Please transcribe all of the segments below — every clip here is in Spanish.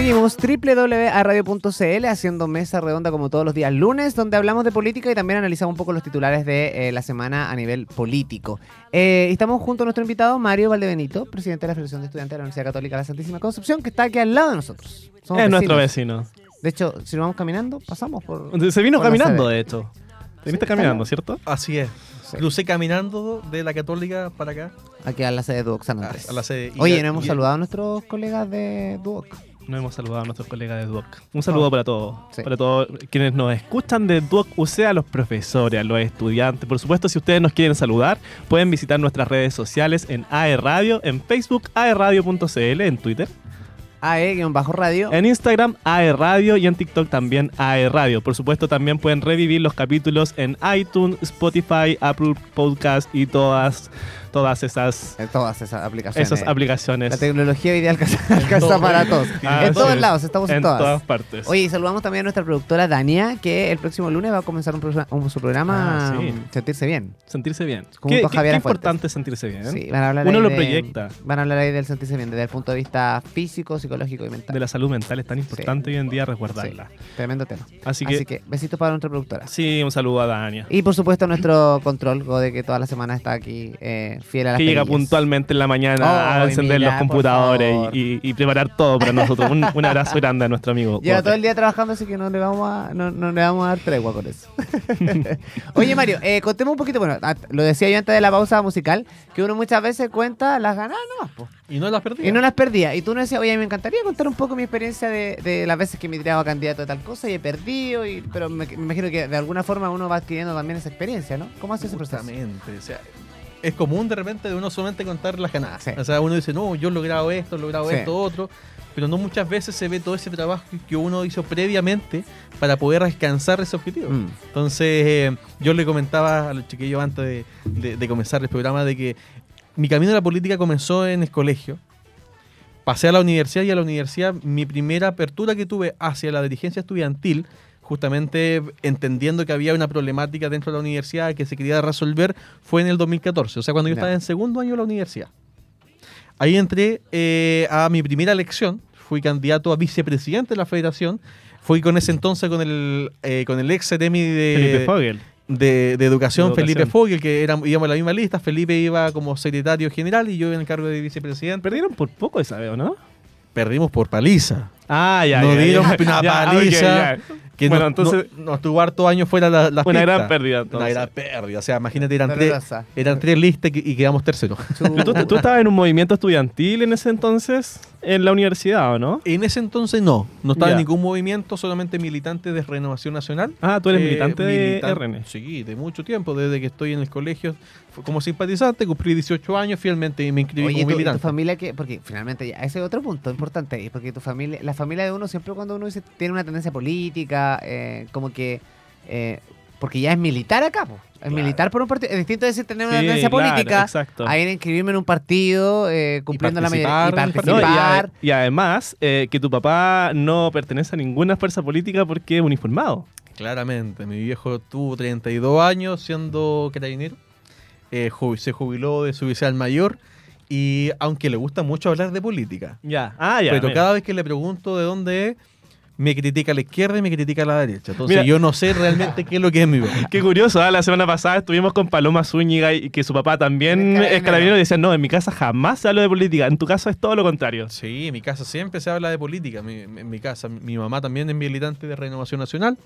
Seguimos www.radio.cl haciendo mesa redonda como todos los días lunes, donde hablamos de política y también analizamos un poco los titulares de eh, la semana a nivel político. Eh, estamos junto a nuestro invitado Mario Valdebenito, presidente de la Federación de Estudiantes de la Universidad Católica de la Santísima Concepción, que está aquí al lado de nosotros. Somos es nuestro vecino. De hecho, si nos vamos caminando, pasamos por. Se vino por caminando, de hecho. Viniste Sí, caminando. ¿cierto? Así es. Sí. Crucé caminando de la Católica para acá, Aquí a la sede de Duoc San a, Andrés. a la sede. Y Oye, no hemos y- saludado a nuestros colegas de Duoc. No hemos saludado a nuestros colegas de Duoc. Un saludo para todos. Sí. Para todos quienes nos escuchan de Duoc UC, a los profesores, a los estudiantes. Por supuesto, si ustedes nos quieren saludar, pueden visitar nuestras redes sociales en AE Radio, en Facebook, aeradio.cl, en Twitter, AE-radio. en Instagram, AE Radio y en TikTok también AE Radio. Por supuesto, también pueden revivir los capítulos en iTunes, Spotify, Apple Podcast y todas, todas esas, En todas esas aplicaciones. esas aplicaciones. La tecnología hoy día alcanza, alcanza para todos. Ah, en todos lados, estamos en, en todas. todas partes. Oye, y saludamos también a nuestra productora Dania, que el próximo lunes va a comenzar un, su programa Ah, sí. um, Sentirse Bien. Sentirse bien. Junto Qué, a qué- importante sentirse bien. Sí, van a hablar Uno ahí lo de- proyecta. Van a hablar ahí del sentirse bien desde el punto de vista físico, psicológico y mental. De la salud mental es tan importante hoy en día resguardarla. Tremendo tema. Así que, Así que besitos para nuestra productora. sí, un saludo a Dania. Y por supuesto nuestro control, Gode, que toda la semana está aquí eh, fiel a las Que llega puntualmente en la mañana a Ay, encender mira, los computadores y, y- y preparar todo para nosotros. Un, un abrazo grande a nuestro amigo. Lleva Bote. todo el día trabajando, así que no le vamos a, no, no le vamos a dar tregua con eso. Oye, Mario, eh, contemos un poquito, bueno, ah, lo decía yo antes de la pausa musical, que uno muchas veces cuenta las ganadas nomás, po, Y no las perdí. y no las perdía. Y tú nos decías, oye, me encantaría contar un poco mi experiencia de, de las veces que me he tirado a candidato de tal cosa y he perdido, y, pero me, me imagino que de alguna forma uno va adquiriendo también esa experiencia, ¿no? ¿Cómo hace ese proceso? Justamente, o sea, es común de repente de uno solamente contar las ganadas. Sí. O sea, uno dice, no, yo he logrado esto, he logrado Sí. esto, otro, pero no muchas veces se ve todo ese trabajo que uno hizo previamente para poder alcanzar ese objetivo. Mm. Entonces, eh, yo le comentaba a los chiquillos antes de, de- de comenzar el programa de que mi camino a la política comenzó en el colegio. Pasé a la universidad y a la universidad mi primera apertura que tuve hacia la dirigencia estudiantil, justamente entendiendo que había una problemática dentro de la universidad que se quería resolver, fue en el 2014, o sea, cuando yo estaba en segundo año de la universidad. Ahí entré eh, a mi primera elección, fui candidato a vicepresidente de la federación, fui con ese entonces con el, eh, con el ex Ceremi de, Felipe Fogel. de, de educación, De Felipe. Fogel, que éramos, íbamos en la misma lista. Felipe iba como secretario general y yo en el cargo de vicepresidente. Perdieron por poco esa vez, ¿o ¿no? Perdimos por paliza. Ah, ya. Nos ya, dieron ya. una Ya, paliza. ya. Que Bueno, nos, entonces- no- nos tuvo harto años fuera la, las Una pistas. gran pérdida, Una entonces. gran pérdida. O sea, imagínate, eran tres, eran tres listas y, quedamos terceros. Pero ¿Tú, tú estabas en un movimiento estudiantil en ese entonces en la universidad, ¿o no? En ese entonces no, no estaba en ningún movimiento, solamente militante de Renovación Nacional. Ah, tú eres Eh, militante de militan- RN. Sí, de mucho tiempo, desde que estoy en el colegio como simpatizante, cumplí 18 años fielmente y me inscribí Oye, como ¿tu, y tu militante. familia que Porque finalmente ya, ese es otro punto importante, porque tu familia, la familia de uno siempre cuando uno dice, tiene una tendencia política, eh, como que, eh, porque ya es militar acá, po. es Claro. militar por un partido, es distinto decir tener una Sí, tendencia claro, política, exacto. a ir a inscribirme en un partido, eh, cumpliendo la mayoría, y participar No, y, participar. a- y además eh, que tu papá no pertenece a ninguna fuerza política porque es uniformado. Claramente, mi viejo tuvo 32 años siendo carabinero, eh, se jubiló de su oficial mayor y aunque le gusta mucho hablar de política, Ya. Ah, ya. pero mira. cada vez que le pregunto de dónde es, me critica a la izquierda y me critica a la derecha. Entonces Mira. yo no sé realmente qué es lo que es mi papá. Qué curioso, ¿ah? la semana pasada estuvimos con Paloma Zúñiga y que su papá también Es es carabinero. carabinero y decía, no, en mi casa jamás se habla de política, en tu caso es todo lo contrario. Sí, en mi casa siempre se habla de política. Mi- En mi casa, mi mamá también es militante de Renovación Nacional,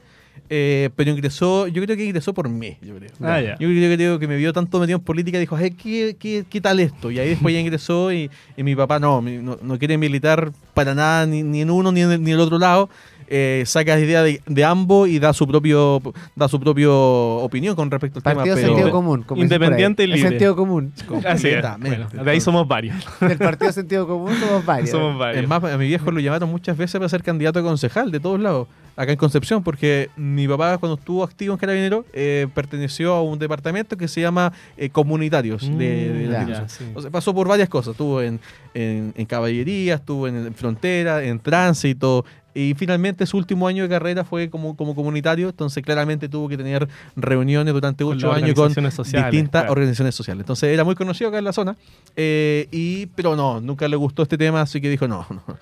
eh, pero ingresó, yo creo que ingresó por mí. Yo creo, Ah, yo creo, creo que me vio tanto metido en política y dijo, "Ay, ¿qué, qué, qué tal esto? Y ahí después ya ingresó y, y mi papá no, mi- no, no quiere militar para nada, ni, ni en uno ni en el, ni en el otro lado. Eh, saca idea de, de ambos y da su propio da su propio opinión con respecto al Partido tema. pero- Sentido Común. como. Independiente y El libre. sentido común. Así es. Bueno, de ahí somos varios. Del Partido Sentido Común somos varios. somos varios. Es más, a mi viejo lo llamaron muchas veces para ser candidato a concejal de todos lados. Acá en Concepción, porque mi papá cuando estuvo activo en Carabinero eh, perteneció a un departamento que se llama eh, Comunitarios de, de la ya. sí. O sea, pasó por varias cosas. Estuvo en, en, en caballería, estuvo en, en frontera, en tránsito. Y finalmente su último año de carrera fue como, como comunitario, entonces claramente tuvo que tener reuniones durante ocho años con sociales, distintas claro. organizaciones sociales. Entonces era muy conocido acá en la zona, eh, y, pero no, nunca le gustó este tema, así que dijo no. no.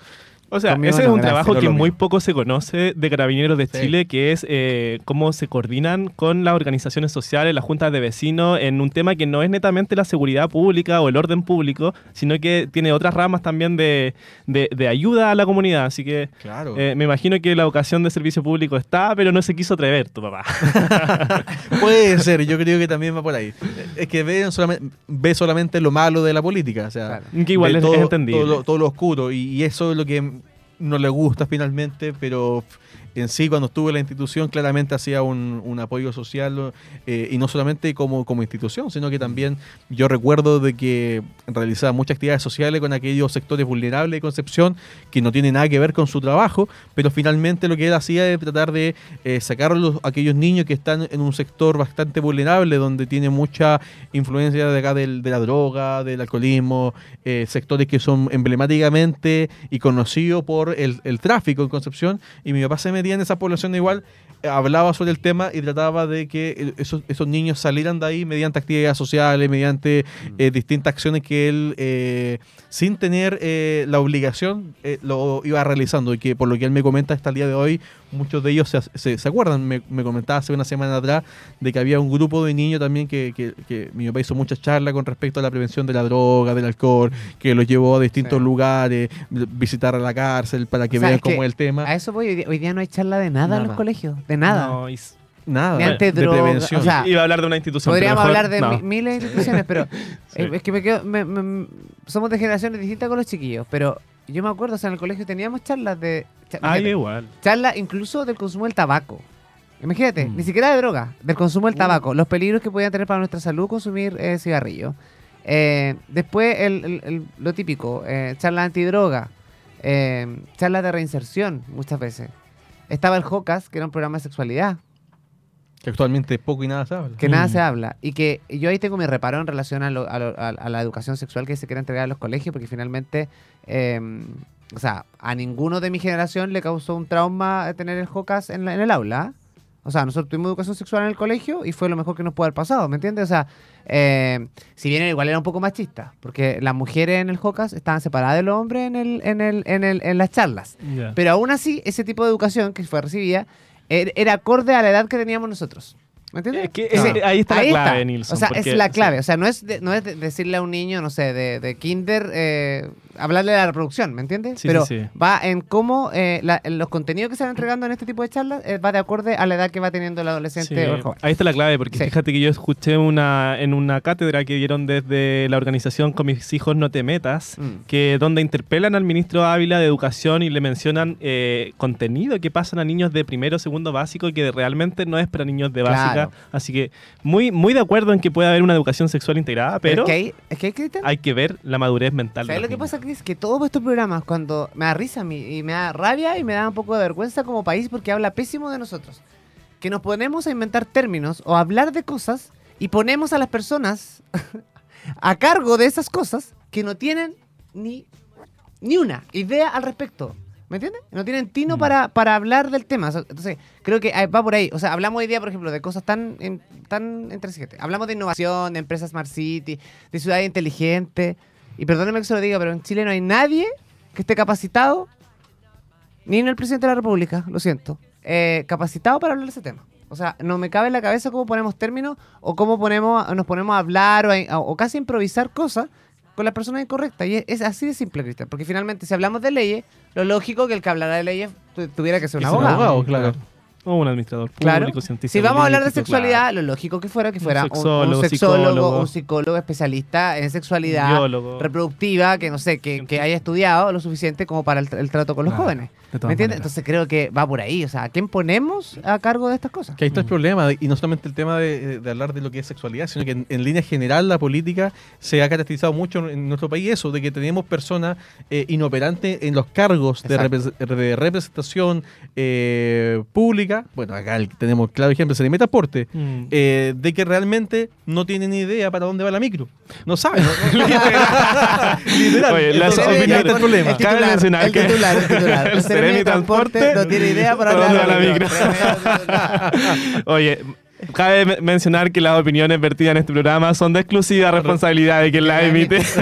O sea, ese es un trabajo que muy poco se conoce de Carabineros de Sí. Chile, que es eh, cómo se coordinan con las organizaciones sociales, las juntas de vecinos, en un tema que no es netamente la seguridad pública o el orden público, sino que tiene otras ramas también de, de- de ayuda a la comunidad. Así que Claro. eh, me imagino que la vocación de servicio público está, pero no se quiso atrever tu papá. Puede ser, yo creo que también va por ahí. Es que ve solamente, ve solamente lo malo de la política, o sea, Claro. Que igual es- todo, es entendible. Todo lo, todo lo oscuro, y, y eso es lo que no le gusta finalmente, pero en sí cuando estuve en la institución claramente hacía un, apoyo social eh, y no solamente como, como institución, sino que también yo recuerdo de que realizaba muchas actividades sociales con aquellos sectores vulnerables de Concepción que no tienen nada que ver con su trabajo, pero finalmente lo que él hacía es tratar de eh, sacar a los- aquellos niños que están en un sector bastante vulnerable, donde tiene mucha influencia de acá del- de la droga, del alcoholismo, eh, sectores que son emblemáticamente y conocidos por el, el tráfico en Concepción, y mi papá se metía en esa población igual, eh, hablaba sobre el tema y trataba de que esos, esos niños salieran de ahí mediante actividades sociales, mediante eh, distintas acciones que él, eh, sin tener eh, la obligación, lo iba realizando. Y que por lo que él me comenta hasta el día de hoy, muchos de ellos se, se- se acuerdan, me, me comentaba hace una semana atrás de que había un grupo de niños también que, que- que mi papá hizo muchas charlas con respecto a la prevención de la droga, del alcohol, que los llevó a distintos Sí. lugares, visitar a la cárcel para que O sea, vean es que cómo es el tema. A eso voy. Hoy día, hoy día no hay charla de nada, en los colegios. De nada. No, Nada, de, antidroga, prevención. o sea, Iba a hablar de una institución. Podríamos mejor hablar de no. miles de instituciones, pero Sí. eh, es que me quedo, me- me- somos de generaciones distintas con los chiquillos, pero yo me acuerdo, o sea, en el colegio teníamos charlas de... cha- Ah, igual. charlas incluso del consumo del tabaco. Imagínate, Mm. ni siquiera de droga, del consumo del Uh. tabaco, los peligros que podía tener para nuestra salud consumir eh, cigarrillo. Eh, después, el, el- el- lo típico, eh, charlas antidroga, eh, charlas de reinserción, muchas veces. Estaba el JOCAS, que era un programa de sexualidad, Que actualmente poco y nada se habla. que nada Mm. se habla. Y que yo ahí tengo mi reparo en relación a, lo- a lo- a- la educación sexual que se quiere entregar a los colegios, porque finalmente, eh, o sea, a ninguno de mi generación le causó un trauma tener el JOCAS en, la- en el aula. O sea, nosotros tuvimos educación sexual en el colegio y fue lo mejor que nos pudo haber pasado, ¿me entiendes? O sea, eh, si bien igual era un poco machista, porque las mujeres en el JOCAS estaban separadas de los hombres en, el, en, el, en, el, en las charlas. Pero aún así, ese tipo de educación que fue recibida era acorde a la edad que teníamos nosotros. ¿Me entiendes? Es que ahí está Ahí la clave, está. Nilsson. O sea, porque- es la clave. O sea, no es, de- no es de- decirle a un niño, no sé, de, de kinder, eh, hablarle de la reproducción, ¿me entiendes? Sí, Pero sí, sí. va en cómo eh, la- los contenidos que se van entregando en este tipo de charlas eh, va de acorde a la edad que va teniendo el adolescente o el joven. Ahí está la clave, porque fíjate que yo escuché una en una cátedra que dieron desde la organización Con mis hijos no te metas, Mm. que donde interpelan al ministro Ávila de Educación y le mencionan eh, contenido que pasan a niños de primero segundo básico que realmente no es para niños de básica. Claro. Así que muy, muy de acuerdo en que puede haber una educación sexual integrada, pero es que hay, es que hay que entender- hay que ver la madurez mental. ¿Sabes lo que pasa, Chris? Que todos estos programas, cuando me da risa a mí, y me da rabia y me da un poco de vergüenza como país porque habla pésimo de nosotros. Que nos ponemos a inventar términos o a hablar de cosas y ponemos a las personas a cargo de esas cosas que no tienen ni, ni una idea al respecto. ¿Me entiendes? No tienen tino Mm. para, para hablar del tema. O sea, Entonces, creo que eh, va por ahí. O sea, hablamos hoy día, por ejemplo, de cosas tan, en- tan inteligentes. Hablamos de innovación, de empresas Smart City, de ciudades inteligentes. Y perdónenme que se lo diga, pero en Chile no hay nadie que esté capacitado, ni en el presidente de la República, lo siento, eh, capacitado para hablar de ese tema. O sea, no me cabe en la cabeza cómo ponemos términos o cómo ponemos, nos ponemos a hablar o, a- o casi a improvisar cosas con las personas incorrectas. Y es, es así de simple, Cristian. Porque finalmente, si hablamos de leyes, lo lógico que el que hablara de leyes tu- tuviera que ser un abogado. abogado, claro. O un administrador Claro. público, científico. Si vamos a hablar de sexualidad, lo lógico que fuera que Un fuera un, un sexólogo, psicólogo. un psicólogo especialista en sexualidad Biólogo. reproductiva, que no sé, que, que haya estudiado lo suficiente como para el, el trato con los Claro, jóvenes. ¿Me entiendes? maneras. Entonces creo que va por ahí. O sea, ¿a quién ponemos a cargo de estas cosas? Que ahí está el Mm. problema, y no solamente el tema de, de hablar de lo que es sexualidad, sino que en, en línea general la política se ha caracterizado mucho en nuestro país eso, de que tenemos personas eh, inoperantes en los cargos de, repre- de representación eh, pública. Bueno, acá el- tenemos claro ejemplo, se le transporte, Mm. eh, de que realmente no tienen ni idea para dónde va la micro. No saben. ¿no? Literal. Oye, las opiniones- está el problema. El titular, el que titular, el titular. el El Seremi de Transporte no tiene idea para ¿Para dónde va la micro. Titular. Oye, cabe me- mencionar que las opiniones vertidas en este programa son de exclusiva responsabilidad de quien las la emite.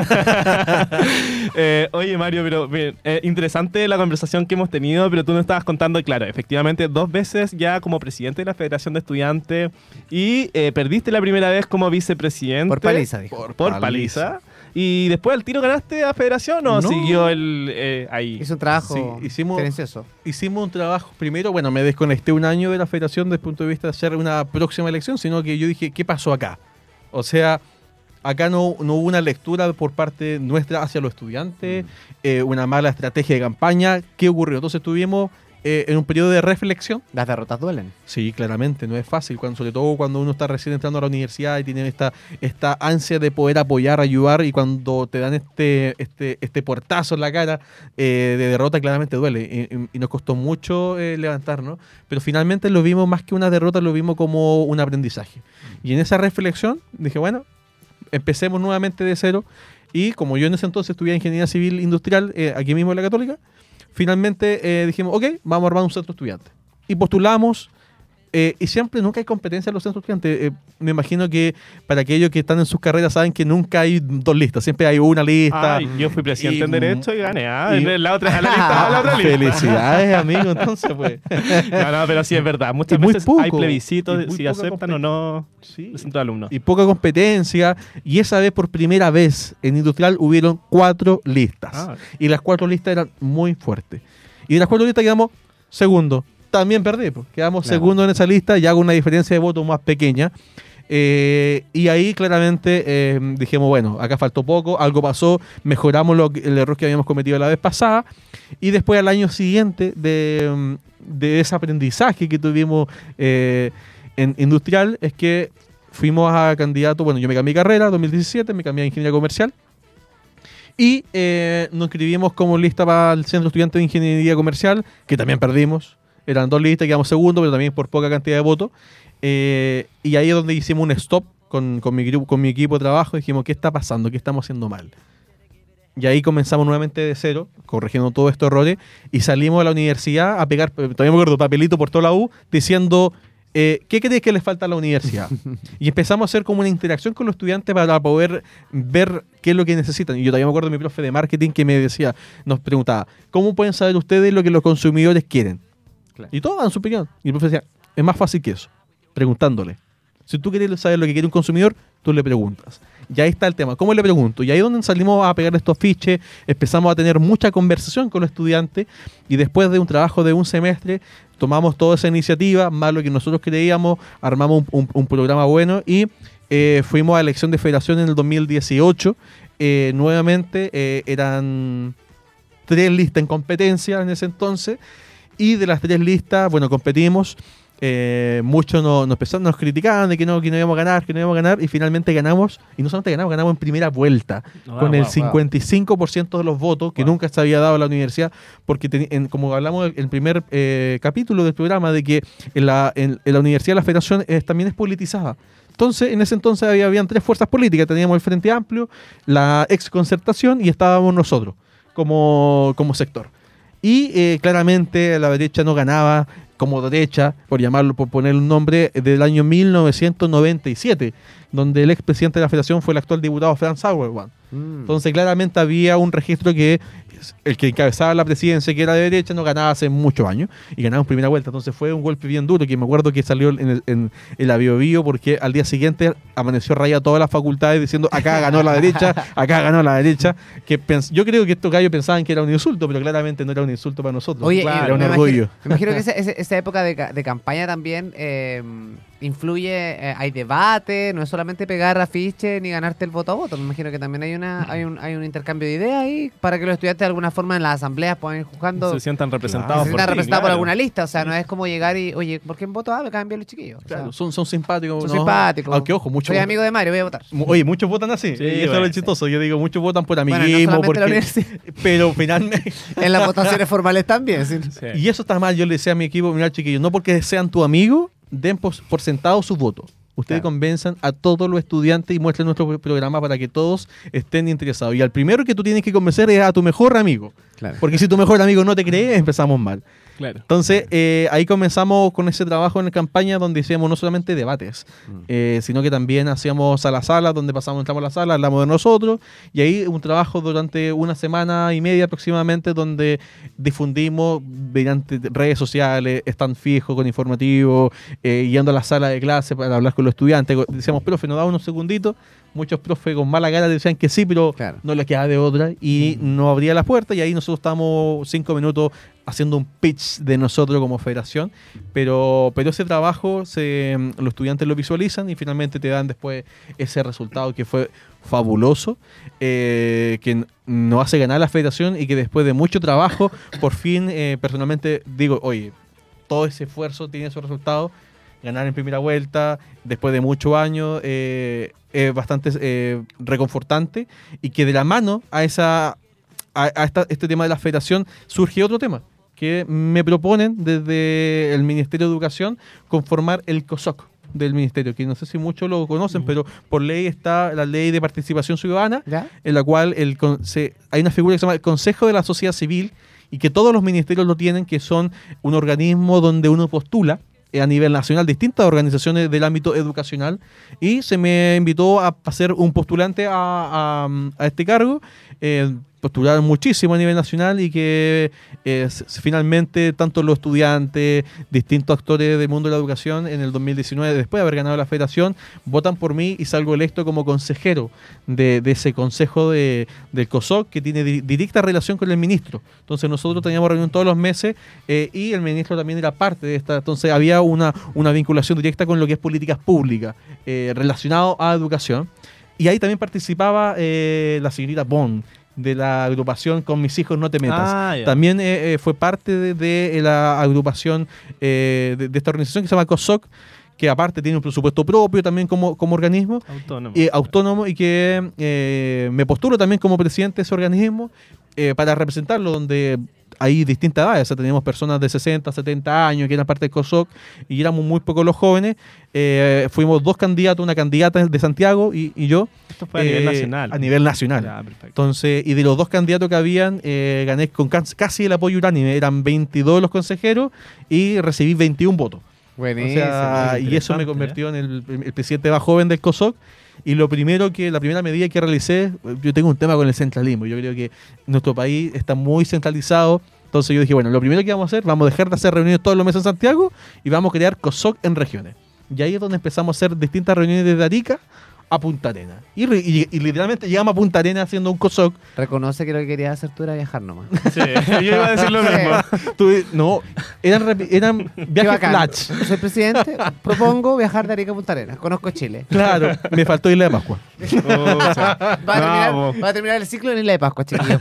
Eh, oye, Mario, pero bien, eh, interesante la conversación que hemos tenido, pero tú nos estabas contando, claro, efectivamente, dos veces ya como presidente de la Federación de Estudiantes y eh, perdiste la primera vez como vicepresidente. Por paliza, dijo. Por Por paliza. ¿Y después del tiro ganaste a Federación o No. siguió el eh, ahí? Hizo un trabajo Sí, hicimos- hicimos un trabajo, primero, bueno, me desconecté un año de la federación desde el punto de vista de hacer una próxima elección, sino que yo dije, ¿qué pasó acá? O sea, acá no, no hubo una lectura por parte nuestra hacia los estudiantes, eh, una mala estrategia de campaña, ¿qué ocurrió? Entonces estuvimos eh, en un periodo de reflexión. Las derrotas duelen. Sí, claramente, no es fácil, cuando, sobre todo cuando uno está recién entrando a la universidad y tiene esta, esta ansia de poder apoyar, ayudar, y cuando te dan este, este, este portazo en la cara eh, de derrota, claramente duele. Y, y- nos costó mucho eh, levantarnos, pero finalmente lo vimos más que una derrota, lo vimos como un aprendizaje. Y en esa reflexión dije, bueno, empecemos nuevamente de cero. Y como yo en ese entonces estudiaba ingeniería civil industrial eh, aquí mismo en la Católica, finalmente eh, dijimos, ok, vamos a armar un centro estudiante. Y postulamos, eh, y siempre nunca hay competencia en los centros estudiantes. Eh, me imagino que para aquellos que están en sus carreras saben que nunca hay dos listas, siempre hay una lista. Ay, yo fui presidente y- en Derecho y gané. Ah, y- la otra, a la lista, a la otra lista. Felicidades, amigo, entonces, pues. No, no, pero sí es verdad. Muchas Y veces poco, hay plebiscitos si aceptan o no Sí. el centro de alumnos. y poca competencia. Y esa vez, por primera vez en Industrial, hubieron cuatro listas. Ah. Y las cuatro listas eran muy fuertes. Y de las cuatro listas quedamos segundo. También perdí, pues. quedamos Claro. segundo en esa lista, ya con una diferencia de votos más pequeña. Eh, y ahí claramente eh, dijimos, bueno, acá faltó poco, algo pasó, mejoramos lo el error que habíamos cometido la vez pasada. Y después al año siguiente de, de ese aprendizaje que tuvimos eh, en industrial, es que fuimos a candidato, bueno, yo me cambié carrera, 2017, me cambié a ingeniería comercial. Y nos inscribimos como lista para el Centro Estudiante de Ingeniería Comercial, que también perdimos. Eran dos listas, quedamos segundo, pero también por poca cantidad de votos. Eh, y ahí es donde hicimos un stop con, con mi, grupo, con mi equipo de trabajo. Dijimos, ¿qué está pasando? ¿Qué estamos haciendo mal? Y ahí comenzamos nuevamente de cero, corrigiendo todos estos errores, y salimos a la universidad a pegar, todavía me acuerdo, papelito por toda la U, diciendo, eh, ¿qué crees que les falta a la universidad? y empezamos a hacer como una interacción con los estudiantes para poder ver qué es lo que necesitan. Y yo todavía me acuerdo de mi profe de marketing que me decía, nos preguntaba, ¿cómo pueden saber ustedes lo que los consumidores quieren? Y todos dan su opinión. Y el profe decía, es más fácil que eso, preguntándole. Si tú quieres saber lo que quiere un consumidor, tú le preguntas. Y ahí está el tema. ¿Cómo le pregunto? Y ahí es donde salimos a pegar estos fiches, empezamos a tener mucha conversación con los estudiantes y después de un trabajo de un semestre tomamos toda esa iniciativa, más lo que nosotros creíamos, armamos un programa bueno y eh, fuimos a elección de federación en el 2018. Eh, nuevamente eh, eran tres listas en competencia en ese entonces y de las tres listas, bueno, competimos. eh, muchos nos, nos, nos criticaban de que no, que no íbamos a ganar, que no íbamos a ganar, y finalmente ganamos, y no solamente ganamos, ganamos en primera vuelta, Wow, con el wow, wow. 55% de los votos que Wow. nunca se había dado a la universidad, porque en- como hablamos en el primer eh, capítulo del programa, de que en la, en, en la universidad la federación también es politizada. Entonces, en ese entonces había, habían tres fuerzas políticas, teníamos el Frente Amplio, la ex concertación y estábamos nosotros como, como sector. Y eh, claramente la derecha no ganaba como derecha, por llamarlo, por poner un nombre, del año 1997, donde el expresidente de la federación fue el actual diputado Franz Sauerwan. Mm. Entonces claramente había un registro que el que encabezaba la presidencia, que era de derecha, no ganaba hace muchos años y ganaba en primera vuelta. Entonces fue un golpe bien duro que me acuerdo que salió en el, en el Bio porque al día siguiente amaneció raya todas las facultades diciendo acá ganó la derecha, acá ganó la derecha. Que yo creo que estos gallos pensaban que era un insulto, pero claramente no era un insulto para nosotros. Oye, era un orgullo. me imagino que esa, época de, de, campaña también eh, influye, eh, hay debate, no es solamente pegar afiche ni ganarte el voto a voto. Me imagino que también hay una hay un, hay un intercambio de ideas ahí para que los estudiantes de alguna forma en las asambleas puedan ir jugando. Se sientan representados. Se sientan representados por alguna lista. O sea, no es como llegar y, oye, ¿por qué en voto A me cambian los chiquillos? son, son simpáticos. Son simpáticos. Aunque ojo, muchos. Soy amigo de Mario, voy a votar. Oye, muchos votan así. Sí, eso es lo chistoso. Yo digo, muchos votan por amiguismo. porque, pero finalmente. en las votaciones formales también. Y eso está mal. Yo le decía a mi equipo, mira, chiquillos, no porque sean tu amigo den por, sentado su voto. Ustedes convenzan a todos los estudiantes y muestren nuestro programa para que todos estén interesados. Y al primero que tú tienes que convencer es a tu mejor amigo. Porque si tu mejor amigo no te cree, empezamos mal. Entonces, eh, ahí comenzamos con ese trabajo en la campaña donde hacíamos no solamente debates, mm. eh, sino que también hacíamos a la sala, donde pasamos, entramos a la sala, hablamos de nosotros, y ahí un trabajo durante una semana y media aproximadamente, donde difundimos mediante redes sociales, están fijos con informativo, eh, yendo a la sala de clase para hablar con los estudiantes. Decíamos, profe, nos da unos segunditos muchos profes con mala cara decían que sí, pero no les quedaba de otra y mm. no abría la puerta y ahí nosotros estábamos cinco minutos haciendo un pitch de nosotros como federación, pero, pero ese trabajo se, los estudiantes lo visualizan y finalmente te dan después ese resultado que fue fabuloso, eh, que nos hace ganar la federación y que después de mucho trabajo, por fin, eh, personalmente digo, oye, todo ese esfuerzo tiene su resultado ganar en primera vuelta después de muchos años eh, es bastante reconfortante y que de la mano a esa a, este tema de la federación surge otro tema que me proponen desde el Ministerio de Educación conformar el COSOC del ministerio, que no sé si muchos lo conocen, mm. pero por ley está la ley de participación ciudadana, en la cual el, hay una figura que se llama el Consejo de la Sociedad Civil y que todos los ministerios lo tienen, que son un organismo donde uno postula a nivel nacional distintas organizaciones del ámbito educacional y se me invitó a, ser un postulante a, a este cargo. Eh, postularon muchísimo a nivel nacional y que eh, finalmente tanto los estudiantes, distintos actores del mundo de la educación en el 2019, después de haber ganado la federación, votan por mí y salgo electo como consejero de, ese consejo de, del COSOC que tiene directa relación con el ministro. Entonces nosotros teníamos reunión todos los meses eh, y el ministro también era parte de esta. Entonces había una, una vinculación directa con lo que es políticas públicas eh, relacionado a educación. Y ahí también participaba la señorita Bond, de la agrupación Con mis hijos no te metas. Ah, También eh, eh, fue parte de, la agrupación eh, de, esta organización que se llama COSOC, que aparte tiene un presupuesto propio también como, como organismo. Autónomo. autónomo y que me postulo también como presidente de ese organismo para representarlo, donde hay distintas edades, o sea, teníamos personas de 60, 70 años que eran parte del COSOC y éramos muy pocos los jóvenes. Eh, fuimos dos candidatos, una candidata de Santiago y, yo. Esto fue a nivel eh, nacional. A nivel nacional. Entonces, y de los dos candidatos que habían, eh, gané con casi el apoyo unánime. Eran 22 los consejeros y recibí 21 votos. Buenísimo. y eso me convirtió en el, el presidente más joven del COSOC y lo primero que, la primera medida que realicé, yo tengo un tema con el centralismo. Yo creo que nuestro país está muy centralizado. Entonces yo dije, bueno, lo primero que vamos a hacer, vamos a dejar de hacer reuniones todos los meses en Santiago y vamos a crear COSOC en regiones. Y ahí es donde empezamos a hacer distintas reuniones desde Arica a Punta Arena. Y, literalmente llegamos a Punta Arena haciendo un COSOC. Reconoce que lo que querías hacer tú era viajar nomás. Sí, yo iba a decir lo mismo. no, eran, eran viajes flash. Soy presidente, propongo viajar de Arica a Punta Arena. Conozco Chile. Claro, me faltó Isla de Pascua. va, a terminar, el ciclo en Isla de Pascua, chiquillos.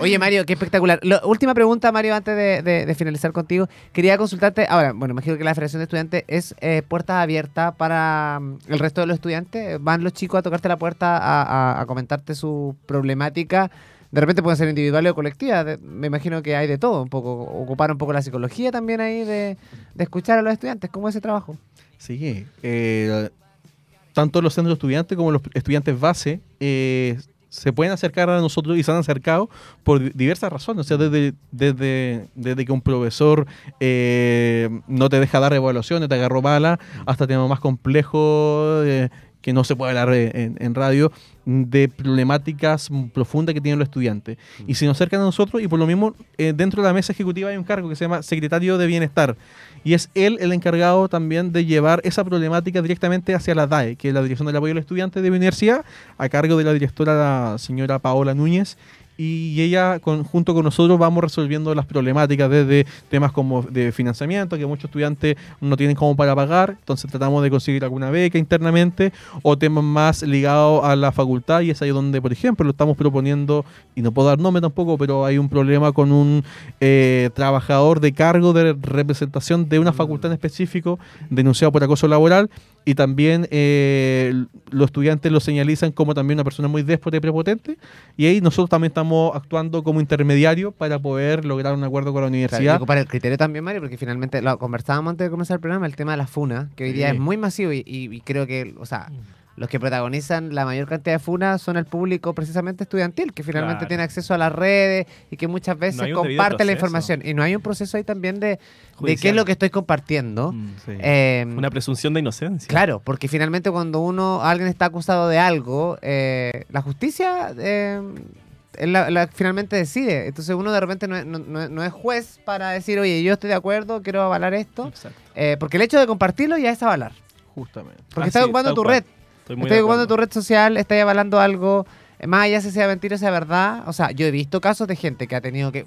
Oye, Mario, qué espectacular. última pregunta, Mario, antes de, finalizar contigo. Quería consultarte. Ahora, bueno, imagino que la Federación de Estudiantes es eh, puerta abierta para mm, el resto de los estudiantes? ¿Van los chicos a tocarte la puerta a, comentarte su problemática? De repente pueden ser individuales o colectivas. me imagino que hay de todo, un poco. Ocupar un poco la psicología también ahí de, escuchar a los estudiantes. ¿Cómo es ese trabajo? Sí, eh, tanto los centros estudiantes como los estudiantes base eh, se pueden acercar a nosotros y se han acercado por diversas razones. O sea, desde, desde, desde que un profesor eh, no te deja dar evaluaciones, te agarró bala, hasta temas más complejos. Eh, que no se puede hablar en, en radio, de problemáticas profundas que tienen los estudiantes. Y se nos acercan a nosotros y por lo mismo eh, dentro de la mesa ejecutiva hay un cargo que se llama secretario de bienestar. Y es él el encargado también de llevar esa problemática directamente hacia la DAE, que es la Dirección del Apoyo al Estudiante de mi universidad, a cargo de la directora, la señora Paola Núñez, y ella con, junto con nosotros vamos resolviendo las problemáticas desde temas como de financiamiento, que muchos estudiantes no tienen cómo para pagar, entonces tratamos de conseguir alguna beca internamente, o temas más ligados a la facultad, y es ahí donde, por ejemplo, lo estamos proponiendo, y no puedo dar nombre tampoco, pero hay un problema con un eh, trabajador de cargo de representación de una facultad en específico denunciado por acoso laboral, y también eh, los estudiantes lo señalizan como también una persona muy déspota y prepotente, y ahí nosotros también estamos actuando como intermediario para poder lograr un acuerdo con la universidad. para el criterio también, Mario, porque finalmente lo conversábamos antes de comenzar el programa, el tema de la FUNA, que hoy día Sí. es muy masivo y, y- y creo que, o sea, los que protagonizan la mayor cantidad de FUNA son el público precisamente estudiantil, que finalmente Claro. tiene acceso a las redes y que muchas veces debido comparte la información. Y no hay un proceso ahí también de, de qué es lo que estoy compartiendo. Mm. Sí. Eh, Una presunción de inocencia. Claro, porque finalmente cuando uno, alguien está acusado de algo, eh, la justicia eh, es la- la- finalmente decide. Entonces uno de repente no es, no- no- es juez para decir, oye, yo estoy de acuerdo, quiero avalar esto. Eh, porque el hecho de compartirlo ya es avalar. Justamente. Porque Ah, estás sí, ocupando tu cual. red. Estoy Estás ocupando tu red social, estás avalando algo, eh, más allá si sea mentira o sea verdad. O sea, yo he visto casos de gente que ha tenido que.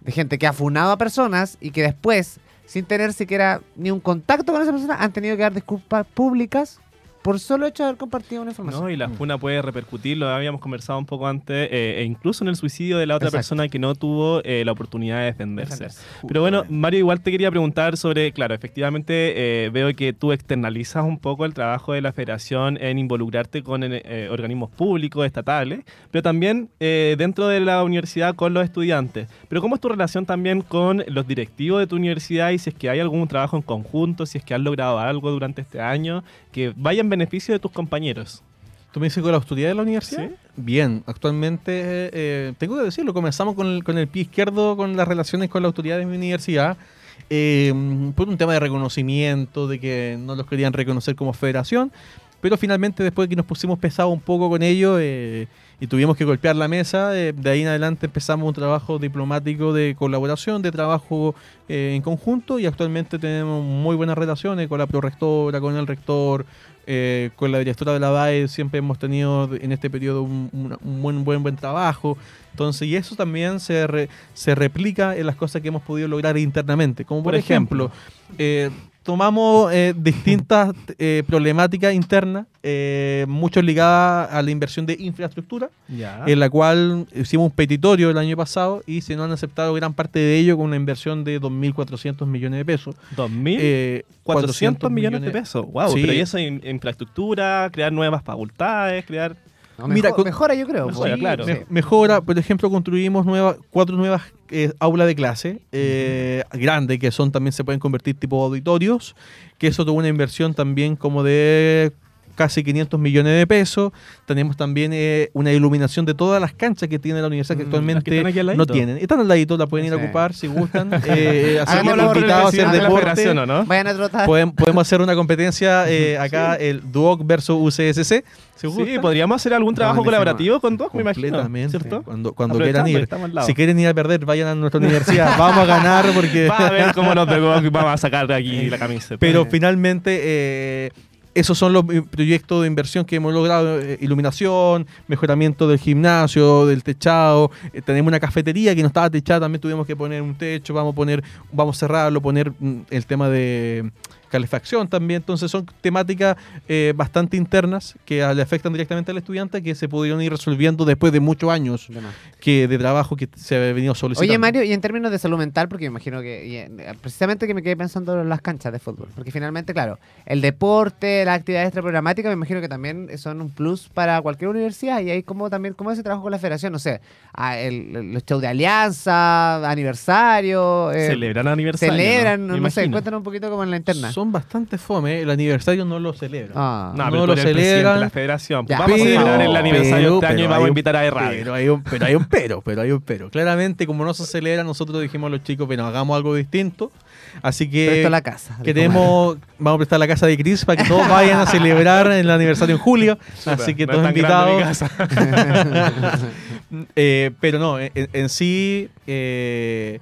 de gente que ha funado a personas y que después, sin tener siquiera ni un contacto con esa persona, han tenido que dar disculpas públicas por solo hecho de haber compartido una información. No, y la funa puede repercutir, lo habíamos conversado un poco antes, eh, e incluso en el suicidio de la otra Exacto. persona que no tuvo eh, la oportunidad de defenderse. Defenderse. Pero bueno, Mario, igual te quería preguntar sobre, claro, efectivamente eh, veo que tú externalizas un poco el trabajo de la federación en involucrarte con eh, organismos públicos, estatales, pero también eh, dentro de la universidad con los estudiantes. Pero ¿cómo es tu relación también con los directivos de tu universidad y si es que hay algún trabajo en conjunto, si es que has logrado algo durante este año que vaya en beneficio de tus compañeros? ¿Tú me dices con la autoridad de la universidad? Sí. Bien, actualmente, eh, tengo que decirlo, comenzamos con el, con el pie izquierdo con las relaciones con la autoridad de mi universidad, eh, por un tema de reconocimiento, de que no los querían reconocer como federación, pero finalmente después que nos pusimos pesados un poco con ello eh, y tuvimos que golpear la mesa, eh, de ahí en adelante empezamos un trabajo diplomático de colaboración, de trabajo eh, en conjunto y actualmente tenemos muy buenas relaciones con la prorectora, con el rector, eh, con la directora de la DAE siempre hemos tenido en este periodo un, un- un buen, buen buen trabajo. Entonces, y eso también se, re- se replica en las cosas que hemos podido lograr internamente. Como por, Por ejemplo, eh, tomamos eh, distintas eh, problemáticas internas, eh, mucho ligadas a la inversión de infraestructura, Ya. en la cual hicimos un petitorio el año pasado y se nos han aceptado gran parte de ello con una inversión de 2.400 millones de pesos. 2.400 Eh, 400 millones de pesos. Wow, Sí. pero y eso en infraestructura, crear nuevas facultades, crear... No, Mira, mejor- con- mejora yo creo. Mejora, pues. claro. Me- mejora, por ejemplo, construimos nuevas, cuatro nuevas eh, aulas de clase eh, grandes que son también se pueden convertir tipo auditorios, que eso tuvo una inversión también como de casi 500 millones de pesos. Tenemos también eh, una iluminación de todas las canchas que tiene la universidad que Mm, actualmente que no tienen. Están al ladito, la pueden ir a ocupar si gustan. Eh, el los invitados a hacer presidente de la deporte. federación, ¿o no? Vayan a trotar. Podem- podemos hacer una competencia eh, acá, el Duoc versus UCSC. Si Sí, podríamos hacer algún trabajo colaborativo con Doc, me imagino. Completamente. ¿Cierto? Cuando, cuando quieran ir. Si quieren ir a perder, vayan a nuestra universidad. Vamos a ganar porque... Va a ver cómo nos vamos a sacar de aquí la camiseta. Pero Eh. finalmente, eh, esos son los proyectos de inversión que hemos logrado. eh, iluminación, mejoramiento del gimnasio, del techado. Eh, tenemos una cafetería que no estaba techada, también tuvimos que poner un techo. Vamos a poner, vamos a cerrarlo, poner mm, el tema de calefacción también. Entonces son temáticas eh, bastante internas que le afectan directamente al estudiante que se pudieron ir resolviendo después de muchos años que de trabajo que se ha venido solicitando. Oye, Mario, y en términos de salud mental, porque me imagino que y, eh, precisamente que me quedé pensando en las canchas de fútbol, porque finalmente, claro, el deporte, las actividades extraprogramáticas, me imagino que también son un plus para cualquier universidad y ahí como también, como ese trabajo con la federación, no sé, ah, el- el- los shows de alianza, aniversario, eh, celebran aniversario. celebran, ¿no? sé, cuéntanos un poquito como en la interna. Son son bastante fome. El aniversario no lo celebran. Ah. No, No pero tú lo eres el presidente celebran. de la federación. Ya, vamos a pero- celebrar el aniversario pero- este año y pero vamos a invitar a E-Radio. Pero hay, un, pero hay un pero, pero hay un pero. Claramente, como no se celebra, nosotros dijimos a los chicos, bueno, hagamos algo distinto. Así que Presto la casa. queremos, vamos a prestar la casa de Chris para que todos vayan a celebrar el aniversario en julio. Así que No todos invitados. Eh, pero no, en, en sí, eh,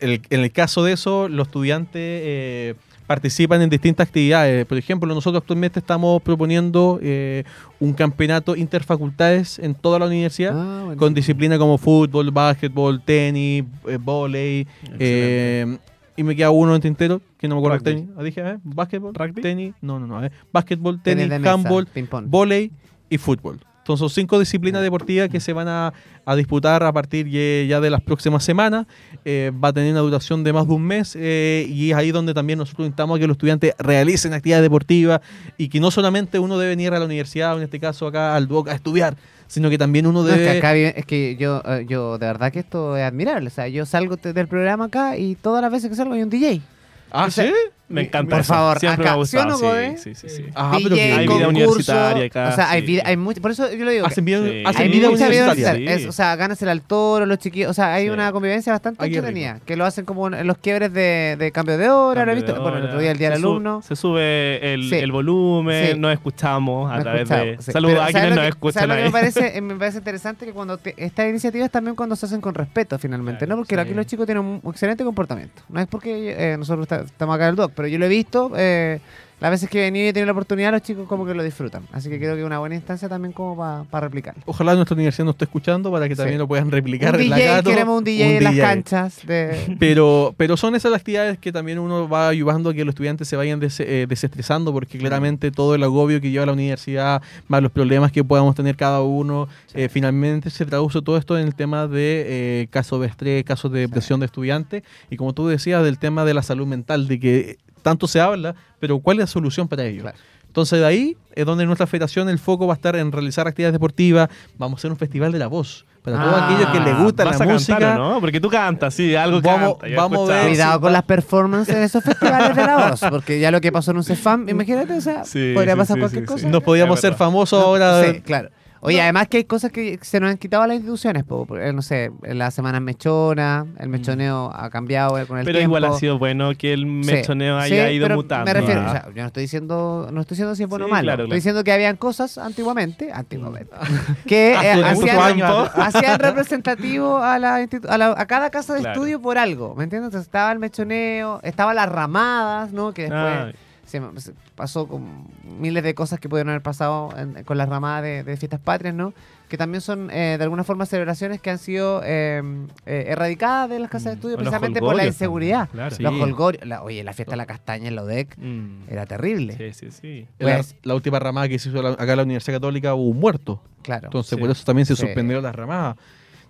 el- en el caso de eso, los estudiantes eh, participan en distintas actividades. Por ejemplo, nosotros actualmente estamos proponiendo eh, un campeonato interfacultades en toda la universidad. Ah, bueno. Con disciplinas como fútbol, básquetbol, tenis, eh, volei. eh, y me queda uno en tintero, que no me acuerdo tenis. Ah, dije, eh, básquetbol, ¿Rugby? tenis. No, no, no. ver, Básquetbol, Tenis tenis, handball, volei y fútbol. Entonces son cinco disciplinas deportivas que se van a, a disputar a partir ya de las próximas semanas. Eh, va a tener una duración de más de un mes eh, y es ahí donde también nosotros instamos a que los estudiantes realicen actividades deportivas y que no solamente uno debe venir a la universidad, o en este caso acá al DUOC, a estudiar, sino que también uno No, es debe... que acá es que yo, eh, yo de verdad que esto es admirable. O sea, yo salgo del programa acá y todas las veces que salgo hay un DJ. ah, o sea, ¿sí? Me encanta Por eso. favor, Siempre acá, me ha ¿sí o no, sí, sí, sí, sí. Ah, pero DJ, que- Hay vida concurso, universitaria acá, O sea, hay sí. vida, hay mucho, por eso yo lo digo. Hacen vida, Sí. hacen hay vida mucha vida universitaria. universitaria. Sí. Es, o sea, gánasela al toro, los chiquillos. O sea, hay Sí. una convivencia bastante entretenida. Que lo hacen como en los quiebres de, de cambio de hora. ¿Lo he visto? de Bueno, el otro día, el día del alumno. Se sube el, Sí. el volumen, Sí. nos escuchamos a través de... sí. Saludos a ¿sabes quienes nos escuchan ¿sabes lo que ahí. me parece, me parece interesante que cuando te- estas iniciativas también cuando se hacen con respeto finalmente, ¿no? Porque aquí los chicos tienen un excelente comportamiento. No es porque eh, nosotros estamos acá en el doc, pero yo lo he visto, eh, las veces que he venido y he tenido la oportunidad, los chicos como que lo disfrutan. Así que creo que es una buena instancia también como para replicar. Ojalá nuestra universidad nos esté escuchando para que Sí. también lo puedan replicar Un en la DJ, Cato. queremos un DJ Un en las canchas. De... Pero, pero son esas las actividades que también uno va ayudando a que los estudiantes se vayan des- eh, desestresando, porque claramente todo el agobio que lleva la universidad, más los problemas que podamos tener cada uno, eh, finalmente se traduce todo esto en el tema de eh, casos de estrés, casos de depresión de estudiantes, y como tú decías, del tema de la salud mental, de que tanto se habla, pero ¿cuál es la solución para ello? Claro. Entonces de ahí es donde nuestra federación el foco va a estar en realizar actividades deportivas, vamos a hacer un festival de la voz, para todos Ah, aquellos que les gusta ¿Vas la música. cantar no? Porque tú cantas, sí, algo Vamos- canta. vamos a ver Cuidado sí, con las performances en esos festivales de la voz, porque ya lo que pasó en un CEFAM, imagínate, o sea, Sí, podría sí, pasar sí, cualquier sí, cosa. sí. Nos podíamos ser famosos ahora. Sí, claro. Oye, además que hay cosas que se nos han quitado a las instituciones, po, eh, no sé, en la semana mechona, el mechoneo ha cambiado eh, con el Pero tiempo. igual ha sido bueno que el mechoneo sí, haya ido pero mutando. Me refiero, Ah. o sea, yo no estoy diciendo, no estoy diciendo si es bueno Sí, o malo. claro, estoy claro. diciendo que habían cosas antiguamente, antiguamente, que eh, Hace muchos hacían, años. hacían representativo a, la, a, la- a cada casa de Claro. estudio por algo, ¿me entiendes? Entonces, estaba el mechoneo, estaba las ramadas, ¿no? Que después Ah, se, se pasó con miles de cosas que pudieron haber pasado en- con las ramadas de, de fiestas patrias, ¿no? Que también son eh, de alguna forma celebraciones que han sido eh, eh, erradicadas de las casas de estudio o los precisamente por la inseguridad. también, claro. Sí. Los holgorios, la- oye, la fiesta de la castaña en la UDEC Mm. era terrible. Sí, sí, sí. La, Pues- la última ramada que se hizo la- acá en la Universidad Católica hubo un muerto. Claro. Entonces, Sí. por eso también se Sí. suspendieron las ramadas.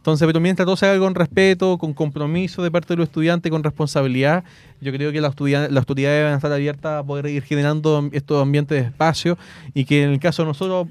Entonces, pero mientras todo se haga con respeto, con compromiso de parte de los estudiantes, con responsabilidad, yo creo que las autoridades van a estar abiertas a poder ir generando estos ambientes de espacio y que en el caso de nosotros,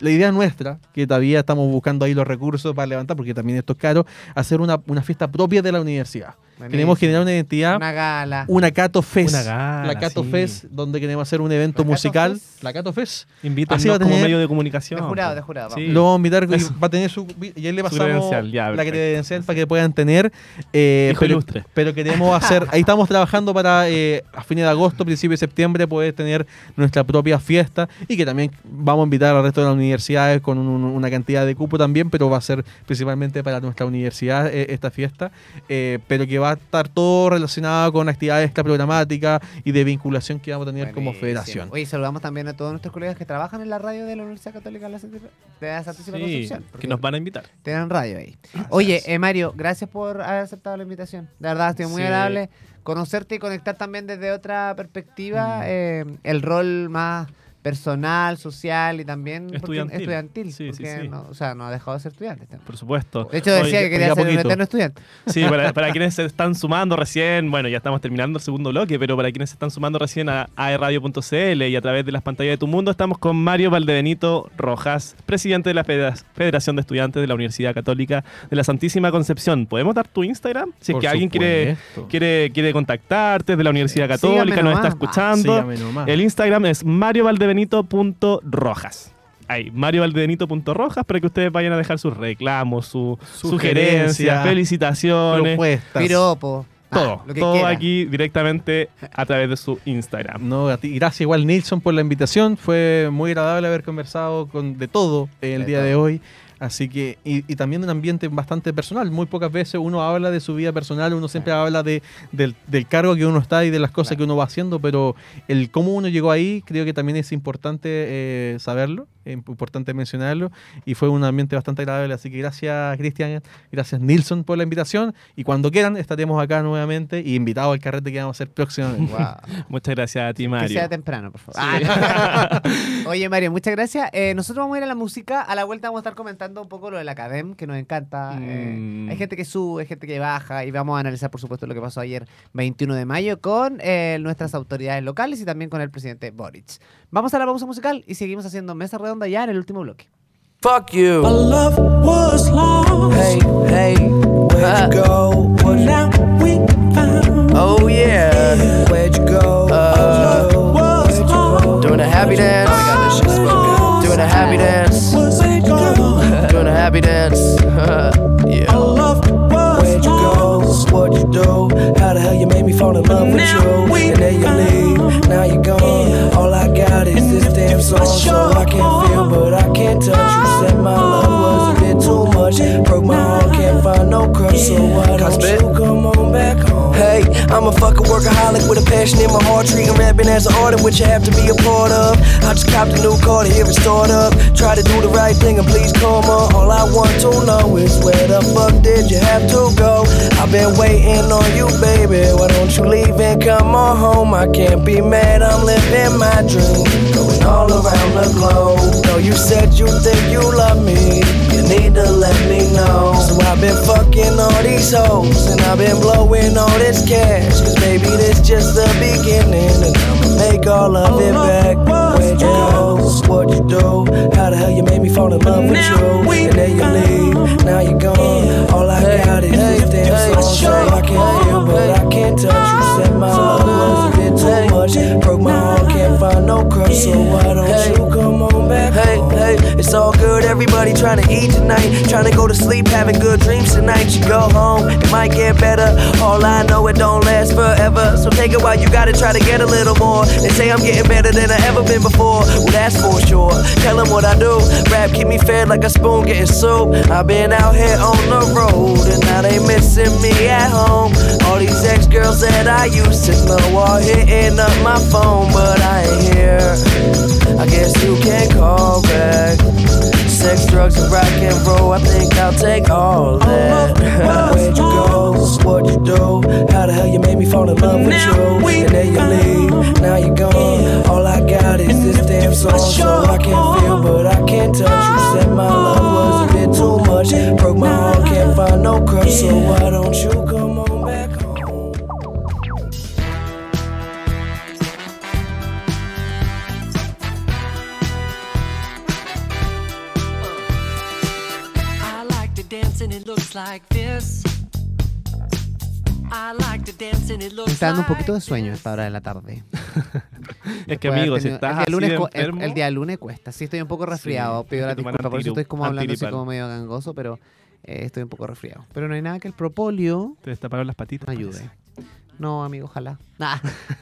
la idea nuestra, que todavía estamos buscando ahí los recursos para levantar, porque también esto es caro, hacer una fiesta propia de la universidad. Queremos generar una identidad una gala. una Cato Fest. Una gala, la Cato sí. Fest, donde queremos hacer un evento ¿La Cato musical. Fest? La Cato Fest. Invítanos Así va a como medio de comunicación. De jurado, de jurado, Sí. Lo vamos a invitar, y va a tener su. Y ahí le Su pasamos credencial, ya, la credencial para que puedan tener. eh, Hijo pero, ilustre. pero queremos hacer. Ahí estamos trabajando para eh, a fines de agosto, principio de septiembre, poder tener nuestra propia fiesta y que también vamos a invitar al resto de las universidades con un- una cantidad de cupo también, pero va a ser principalmente para nuestra universidad eh, esta fiesta. eh, pero que va a estar todo relacionado con actividades extra programáticas y de vinculación que vamos a tener como Buenísimo. federación. Oye, saludamos también a todos nuestros colegas que trabajan en la radio de la Universidad Católica de la Santi- de la Santísima Sí, Concepción. que nos van a invitar. Tienen radio ahí. Oye, eh, Mario, gracias por haber aceptado la invitación. De verdad, ha sido muy Sí. agradable conocerte y conectar también desde otra perspectiva Mm. eh, el rol más personal, social y también Estudiantil. estudiantil, Sí, sí, porque sí. no- o sea, no ha dejado de ser estudiante. Por supuesto. De hecho, decía que quería ser un eterno estudiante. Sí, para, para quienes se están sumando recién, bueno, ya estamos terminando el segundo bloque, pero para quienes se están sumando recién a aerradio.cl y a través de las pantallas de tu mundo, estamos con Mario Valdebenito Rojas, presidente de la Federa- Federación de Estudiantes de la Universidad Católica de la Santísima Concepción. ¿Podemos dar tu Instagram? Si es Por que alguien quiere, quiere, quiere contactarte de la Universidad Católica, nos está escuchando. El Instagram es mariovaldebenito.rojas. Ahí, mariovaldebenito.rojas para que ustedes vayan a dejar sus reclamos, sus Sugerencias, sugerencias, felicitaciones, propuestas. Piropo. ah, todo, lo que todo quiera. aquí directamente a través de su Instagram. No, a ti. Gracias igual Nilsson por la invitación. Fue muy agradable haber conversado con de todo el De día todo. de hoy. Así que, y, y también un ambiente bastante personal. Muy pocas veces uno habla de su vida personal, uno siempre habla de, del, del cargo que uno está y de las cosas Claro. que uno va haciendo, pero el cómo uno llegó ahí, creo que también es importante eh, saberlo, es importante mencionarlo. Y fue un ambiente bastante agradable. Así que gracias, Cristian, gracias, Nilsson, por la invitación. Y cuando quieran, estaremos acá nuevamente y invitados al carrete que vamos a hacer próximamente. Guau. Muchas gracias a ti, Que Mario. sea temprano, por favor. Ah, no. Oye, Mario, muchas gracias. Eh, nosotros vamos a ir a la música. A la vuelta vamos a estar comentando un poco lo de la Academ, que nos encanta. Eh, Mm. hay gente que sube, hay gente que baja. Y vamos a analizar, por supuesto, lo que pasó ayer, 21 de mayo, con eh, nuestras autoridades locales y también con el presidente Boric. Vamos a la pausa musical y seguimos haciendo mesa redonda ya en el último bloque. Fuck you. Love was lost. Hey, hey, where'd you go? What'd you- Now we found. Oh yeah, where'd you go? Love Uh, was lost. doing a happy dance. Dance. Yeah. love was Where'd you go? What'd you do? How the hell you made me fall in love with you? And then you leave, now you're gone. All I got is this damn song, so I can feel, but I can't touch. You said my love was a bit too much. Broke my heart, can't find no crush, so why I'm a fucking workaholic with a passion in my heart, treating rapping as an art, which I have to be a part of. I just copped a new car to hear it start up. Try to do the right thing and please come on. All I want to know is where the fuck did you have to go? I've been waiting on you, baby. Why don't you leave and come on home? I can't be mad, I'm living my dream. Going all around the globe. No, you said you think you love me. Need to let me know. So I've been fucking all these hoes. And I've been blowing all this cash. Cause baby, this just the beginning. And I'ma make all of it back. Where'd you go? What'd you do? How the hell you made me fall in love with you? And then you leave. Now you're gone. All I got is this damn song. So I can feel, but I can't touch you. Said my love was too much. Broke my heart, can't find no crush. So why don't you come on back? Hey, hey, it's all good. Everybody trying to eat tonight. Trying to go to sleep, having good dreams tonight. You go home, it might get better. All I know, it don't last forever. So take it while you gotta try to get a little more. They say I'm getting better than I ever been before. Well, that's for sure. Tell them what I do. Rap keep me fed like a spoon getting soup. I've been out here on the road, and now they missing me at home. All these ex girls that I used to know are hitting up my phone, but I ain't here. I guess you can't call back. Sex, drugs, and rock and roll. I think I'll take all that. Where'd you go? What'd you do? How the hell you made me fall in love with you? And then you leave. Now you're gone. All I got is this damn song, so I can feel, but I can't touch you. Said my love was a bit too much. Broke my heart, can't find no crush, so why don't you come está dando un poquito de sueño a esta hora de la tarde. Es que, amigo, si estás el día así lunes de el- el, día lunes cuesta. Sí, estoy un poco resfriado. Sí, Pido la disculpa, por eso estoy como hablando así como medio gangoso, pero eh, estoy un poco resfriado. Pero no hay nada que el propolio te destaparon las patitas. me ayude. parece. No, amigo, ojalá. Nah,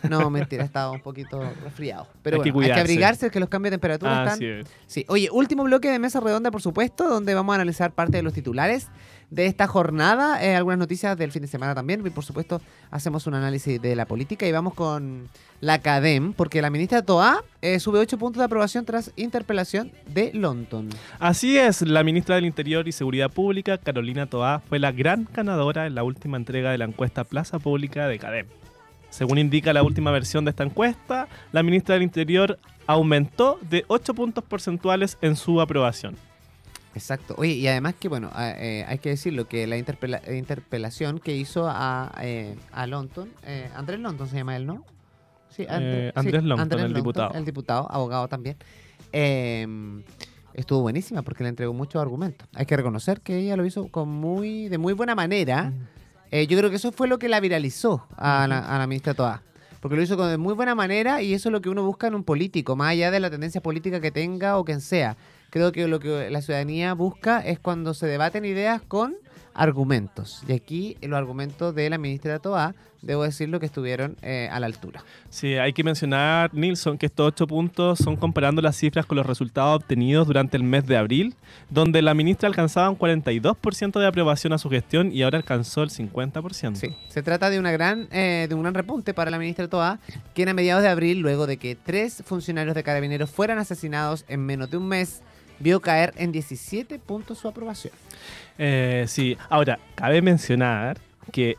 no, mentira, estaba un poquito resfriado. Pero Hay que bueno, hay que cuidarse. abrigarse, que los cambios de temperatura Ah, están sí, es. Sí, oye, último bloque de mesa redonda, por supuesto, donde vamos a analizar parte de los titulares de esta jornada, eh, algunas noticias del fin de semana también, y por supuesto hacemos un análisis de la política y vamos con la CADEM, porque la ministra Toa eh, sube 8 puntos de aprobación tras interpelación de London. Así es, la ministra del Interior y Seguridad Pública, Carolina Toá, fue la gran ganadora en la última entrega de la encuesta Plaza Pública de CADEM. Según indica la última versión de esta encuesta, la ministra del Interior aumentó de 8 puntos porcentuales en su aprobación. Exacto. Oye, y además que, bueno, eh, hay que decirlo, que la interpela- eh, interpelación que hizo a, eh, a Lonton, eh, Andrés Lonton se llama él, ¿no? Sí, Eh, Andrés Lonton, el diputado. El diputado, abogado también. Eh, estuvo buenísima porque le entregó muchos argumentos. Hay que reconocer que ella lo hizo con muy, de muy buena manera. Eh, yo creo que eso fue lo que la viralizó a la, a la ministra Toa. Porque lo hizo con de muy buena manera y eso es lo que uno busca en un político, más allá de la tendencia política que tenga o quien sea. Creo que lo que la ciudadanía busca es cuando se debaten ideas con argumentos. Y aquí los argumentos de la ministra Toa, debo decirlo que estuvieron eh, a la altura. Sí, hay que mencionar, Nilsson, que estos 8 puntos son comparando las cifras con los resultados obtenidos durante el mes de abril, donde la ministra alcanzaba un 42% de aprobación a su gestión y ahora alcanzó el 50%. Sí, se trata de una gran eh, de un gran repunte para la ministra Toa, quien a mediados de abril, luego de que tres funcionarios de carabineros fueran asesinados en menos de un mes, vio caer en 17 puntos su aprobación. Eh, sí, ahora, cabe mencionar que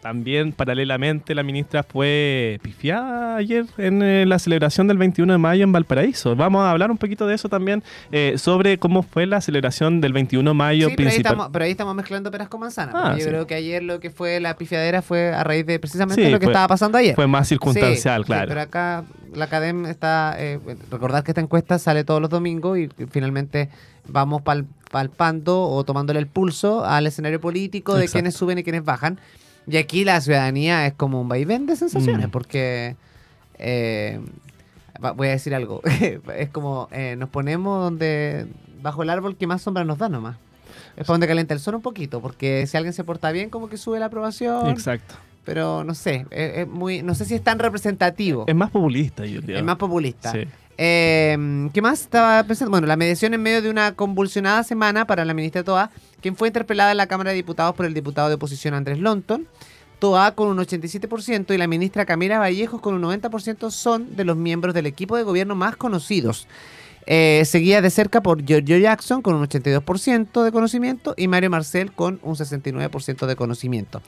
también paralelamente la ministra fue pifiada ayer en eh, la celebración del 21 de mayo en Valparaíso. Vamos a hablar un poquito de eso también, eh, sobre cómo fue la celebración del 21 de mayo Sí, pero ahí, principal. estamos, pero ahí estamos mezclando peras con manzanas. Ah, yo sí. creo que ayer lo que fue la pifiadera fue a raíz de precisamente Sí, lo que fue- estaba pasando ayer. Fue más circunstancial, claro. pero acá la academia está. Eh, recordad que esta encuesta sale todos los domingos y finalmente vamos pal- palpando o tomándole el pulso al escenario político de Exacto. quienes suben y quienes bajan. Y aquí la ciudadanía es como un vaivén de sensaciones, Mm. porque. eh, voy a decir algo. es como eh, nos ponemos donde. bajo el árbol que más sombra nos da nomás. Es para donde calienta el sol un poquito, porque si alguien se porta bien, como que sube la aprobación. Exacto. Pero no sé, es, es muy, no sé si es tan representativo. Es más populista, yo diría. Es más populista. Sí. Eh, ¿Qué más estaba pensando? Bueno, la mediación en medio de una convulsionada semana para la ministra Toa, quien fue interpelada en la Cámara de Diputados por el diputado de oposición Andrés Lonton. Toa con un 87% y la ministra Camila Vallejos con un 90% son de los miembros del equipo de gobierno más conocidos. Eh, seguida de cerca por Giorgio Jackson con un 82% de conocimiento y Mario Marcel con un 69% de conocimiento.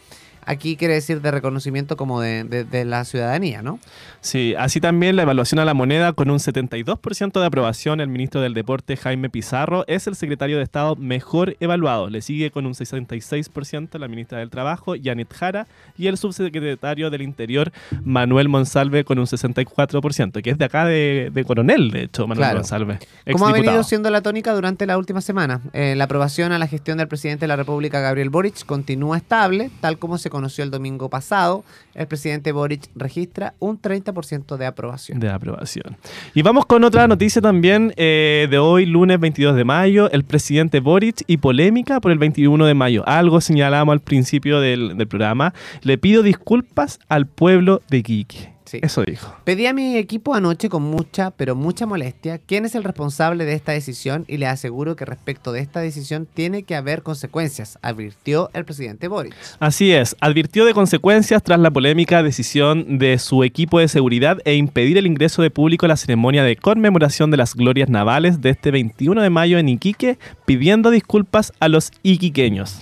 Aquí quiere decir de reconocimiento como de, de- de la ciudadanía, ¿no? Sí, así también la evaluación a la moneda con un 72% de aprobación. El ministro del Deporte, Jaime Pizarro, es el secretario de Estado mejor evaluado. Le sigue con un 66% la ministra del Trabajo, Janet Jara, y el subsecretario del Interior, Manuel Monsalve, con un 64%, que es de acá de, de Coronel, de hecho, Manuel Claro. Monsalve. Como ha venido siendo la tónica durante la última semana, eh, la aprobación a la gestión del presidente de la República, Gabriel Boric, continúa estable, tal como se conoció el domingo pasado. El presidente Boric registra un 30% de aprobación. De aprobación. Y vamos con otra noticia también eh, de hoy, lunes 22 de mayo. El presidente Boric y polémica por el 21 de mayo. Algo señalamos al principio del, del programa. Le pido disculpas al pueblo de Quique. Sí. Eso dijo. Pedí a mi equipo anoche con mucha, pero mucha molestia, quién es el responsable de esta decisión y le aseguro que respecto de esta decisión tiene que haber consecuencias, advirtió el presidente Boric. Así es, advirtió de consecuencias tras la polémica decisión de su equipo de seguridad e impedir el ingreso de público a la ceremonia de conmemoración de las glorias navales de este 21 de mayo en Iquique, pidiendo disculpas a los iquiqueños.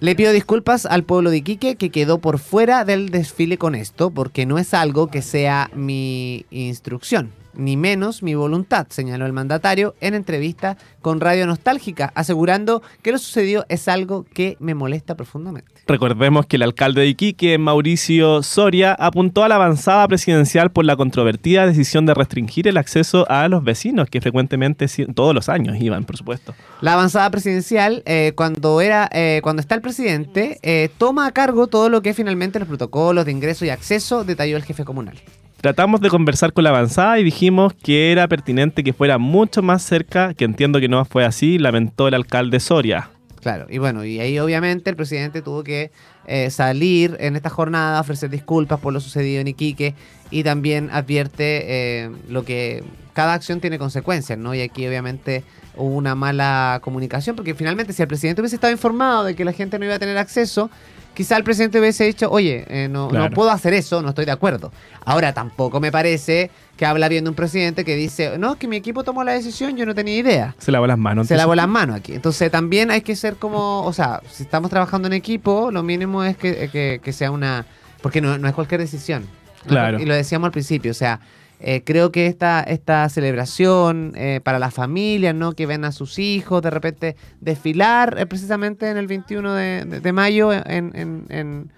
Le pido disculpas al pueblo de Iquique que quedó por fuera del desfile con esto, porque no es algo que sea mi instrucción, ni menos mi voluntad, señaló el mandatario en entrevista con Radio Nostálgica, asegurando que lo sucedido es algo que me molesta profundamente. Recordemos que el alcalde de Iquique, Mauricio Soria, apuntó a la avanzada presidencial por la controvertida decisión de restringir el acceso a los vecinos, que frecuentemente todos los años iban, por supuesto. La avanzada presidencial, eh, cuando era, eh, cuando está el presidente, eh, toma a cargo todo lo que es finalmente los protocolos de ingreso y acceso, detalló el jefe comunal. Tratamos de conversar con la avanzada y dijimos que era pertinente que fuera mucho más cerca, que entiendo que no fue así, lamentó el alcalde Soria. Claro, y bueno, y ahí obviamente el presidente tuvo que eh, salir en esta jornada, ofrecer disculpas por lo sucedido en Iquique y también advierte eh, lo que cada acción tiene consecuencias, ¿no? Y aquí obviamente hubo una mala comunicación, porque finalmente si el presidente hubiese estado informado de que la gente no iba a tener acceso, quizá el presidente hubiese dicho, oye, eh, no, puedo hacer eso, no estoy de acuerdo. Ahora tampoco me parece que habla bien de un presidente que dice, no, es que mi equipo tomó la decisión, yo no tenía idea Se lavó las manos. se lavó las manos aquí. Entonces también hay que ser como, o sea, si estamos trabajando en equipo, lo mínimo es que, que- que sea una Porque no, no es cualquier decisión. Claro. Y lo decíamos al principio, o sea, eh, creo que esta, esta celebración eh, para las familias, ¿no? Que ven a sus hijos de repente desfilar eh, precisamente en el 21 de, de- de mayo en, en- en-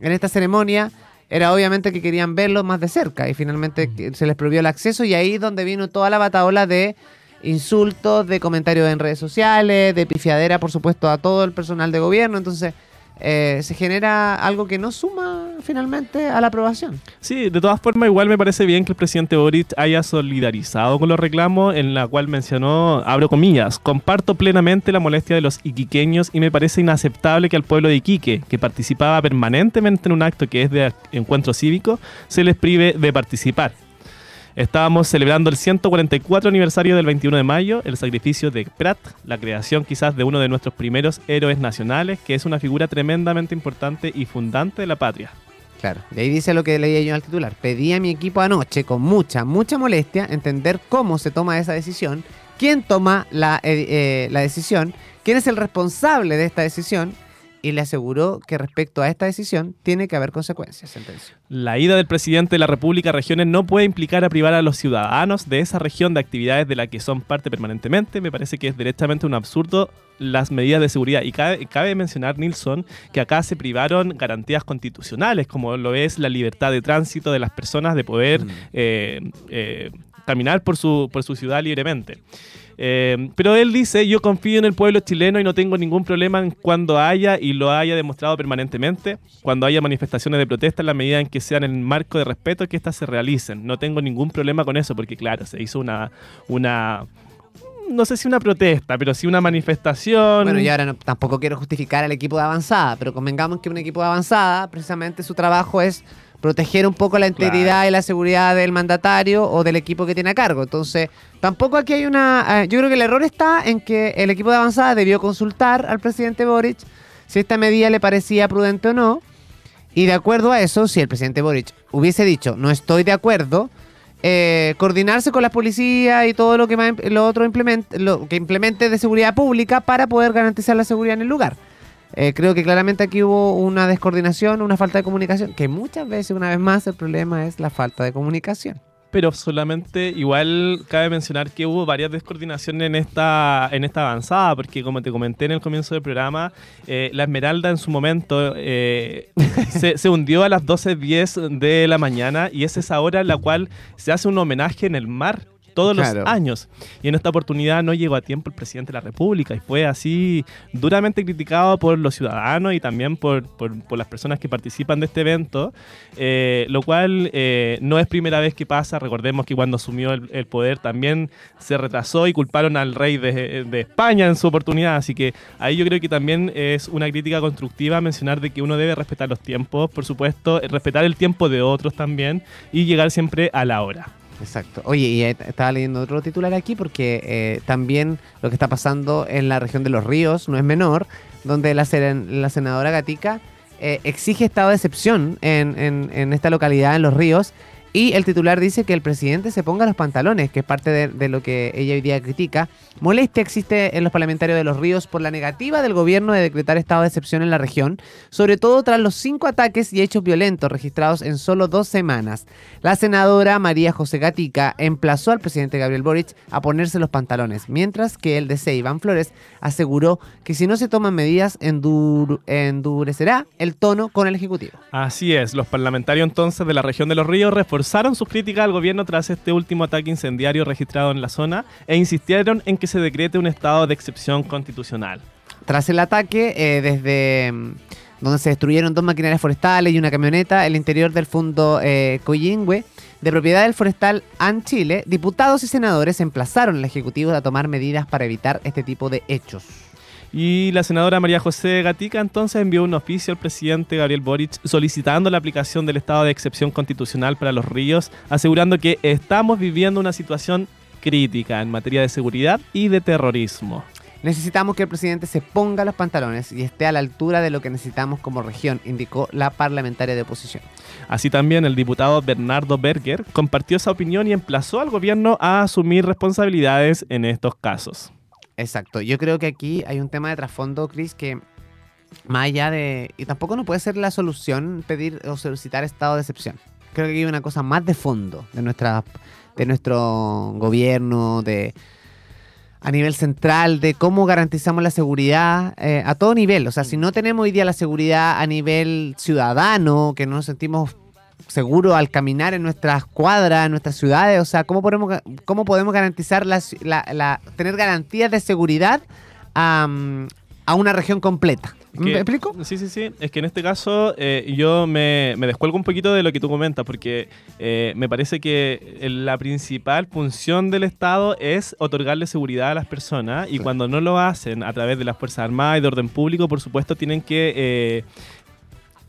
en esta ceremonia, era obviamente que querían verlo más de cerca y finalmente se les prohibió el acceso y ahí es donde vino toda la bataola de insultos, de comentarios en redes sociales, de pifiadera, por supuesto, a todo el personal de gobierno. Entonces, eh, se genera algo que no suma finalmente a la aprobación. Sí, de todas formas, igual me parece bien que el presidente Boric haya solidarizado con los reclamos, en la cual mencionó, abro comillas, comparto plenamente la molestia de los iquiqueños y me parece inaceptable que al pueblo de Iquique, que participaba permanentemente en un acto que es de encuentro cívico, se les prive de participar. Estábamos celebrando el 144 aniversario del 21 de mayo, el sacrificio de Prat, la creación quizás de uno de nuestros primeros héroes nacionales, que es una figura tremendamente importante y fundante de la patria. Claro. Y ahí dice lo que leía yo al titular. Pedí a mi equipo anoche con mucha, mucha molestia entender cómo se toma esa decisión, quién toma la, eh, eh, la decisión, quién es el responsable de esta decisión y le aseguró que respecto a esta decisión tiene que haber consecuencias, sentenció. La ida del presidente de la República a regiones no puede implicar a privar a los ciudadanos de esa región de actividades de la que son parte permanentemente. Me parece que es directamente un absurdo las medidas de seguridad. Y cabe, cabe mencionar, Nilsson, que acá se privaron garantías constitucionales, como lo es la libertad de tránsito de las personas de poder Mm. eh, eh, caminar por su, por su ciudad libremente. Eh, pero él dice, yo confío en el pueblo chileno y no tengo ningún problema en cuando haya y lo haya demostrado permanentemente, cuando haya manifestaciones de protesta en la medida en que sean en el marco de respeto que éstas se realicen. No tengo ningún problema con eso porque claro, se hizo una... una no sé si una protesta, pero sí una manifestación. Bueno, y ahora no- tampoco quiero justificar al equipo de avanzada, pero convengamos que un equipo de avanzada, precisamente su trabajo es proteger un poco la integridad y la seguridad del mandatario o del equipo que tiene a cargo. Entonces, tampoco aquí hay una... eh, yo creo que el error está en que el equipo de avanzada debió consultar al presidente Boric si esta medida le parecía prudente o no. Y de acuerdo a eso, si el presidente Boric hubiese dicho, no estoy de acuerdo, eh, coordinarse con la policía y todo lo que lo otro implemente, lo que implemente de seguridad pública para poder garantizar la seguridad en el lugar. Eh, creo que claramente aquí hubo una descoordinación, una falta de comunicación, que muchas veces, una vez más, el problema es la falta de comunicación. Pero solamente, igual cabe mencionar que hubo varias descoordinaciones en esta, en esta avanzada, porque como te comenté en el comienzo del programa, eh, la Esmeralda en su momento eh, se, se hundió a las 12.10 de la mañana y es esa hora en la cual se hace un homenaje en el mar todos Claro. los años. Y en esta oportunidad no llegó a tiempo el presidente de la República y fue así duramente criticado por los ciudadanos y también por, por- por las personas que participan de este evento, eh, lo cual eh, no es primera vez que pasa. Recordemos que cuando asumió el, el poder también se retrasó y culparon al rey de, de España en su oportunidad. Así que ahí yo creo que también es una crítica constructiva mencionar de que uno debe respetar los tiempos, por supuesto, respetar el tiempo de otros también y llegar siempre a la hora. Exacto. Oye, y eh, estaba leyendo otro titular aquí porque eh, también lo que está pasando en la región de los ríos no es menor, donde la, seren- la senadora Gatica eh, exige estado de excepción en, en- en esta localidad, en los ríos, y el titular dice que el presidente se ponga los pantalones, que es parte de, lo que ella hoy día critica. Molestia existe en los parlamentarios de los ríos por la negativa del gobierno de decretar estado de excepción en la región, sobre todo tras los cinco ataques y hechos violentos registrados en solo dos semanas. La senadora María José Gatica emplazó al presidente Gabriel Boric a ponerse los pantalones, mientras que el DC Iván Flores aseguró que si no se toman medidas endur- endurecerá el tono con el Ejecutivo. Así es, los parlamentarios entonces de la región de los ríos reforzaron sus críticas al gobierno tras este último ataque incendiario registrado en la zona e insistieron en que se decrete un estado de excepción constitucional. Tras el ataque, eh, desde mm, donde se destruyeron dos maquinarias forestales y una camioneta, el interior del fondo eh, Coyingüe, de propiedad del forestal AN Chile, diputados y senadores emplazaron al Ejecutivo a tomar medidas para evitar este tipo de hechos. Y la senadora María José Gatica entonces envió un oficio al presidente Gabriel Boric solicitando la aplicación del estado de excepción constitucional para los ríos, asegurando que estamos viviendo una situación crítica en materia de seguridad y de terrorismo. Necesitamos que el presidente se ponga los pantalones y esté a la altura de lo que necesitamos como región, indicó la parlamentaria de oposición. Así también el diputado Bernardo Berger compartió esa opinión y emplazó al gobierno a asumir responsabilidades en estos casos. Exacto. Yo creo que aquí hay un tema de trasfondo, Chris, que Más allá de... Y tampoco no puede ser la solución pedir o solicitar estado de excepción. Creo que hay una cosa más de fondo de, nuestra, de nuestro gobierno, de a nivel central, de cómo garantizamos la seguridad eh, a todo nivel. O sea, si no tenemos hoy día la seguridad a nivel ciudadano, que no nos sentimos seguros al caminar en nuestras cuadras, en nuestras ciudades, o sea, ¿cómo podemos, cómo podemos garantizar la, ci- la- la- tener garantías de seguridad am, a una región completa? ¿Me explico? Sí, sí, sí. Es que en este caso eh, yo me, me descuelgo un poquito de lo que tú comentas, porque eh, me parece que eh, la principal función del Estado es otorgarle seguridad a las personas y cuando no lo hacen a través de las Fuerzas Armadas y de orden público, por supuesto, tienen que... eh,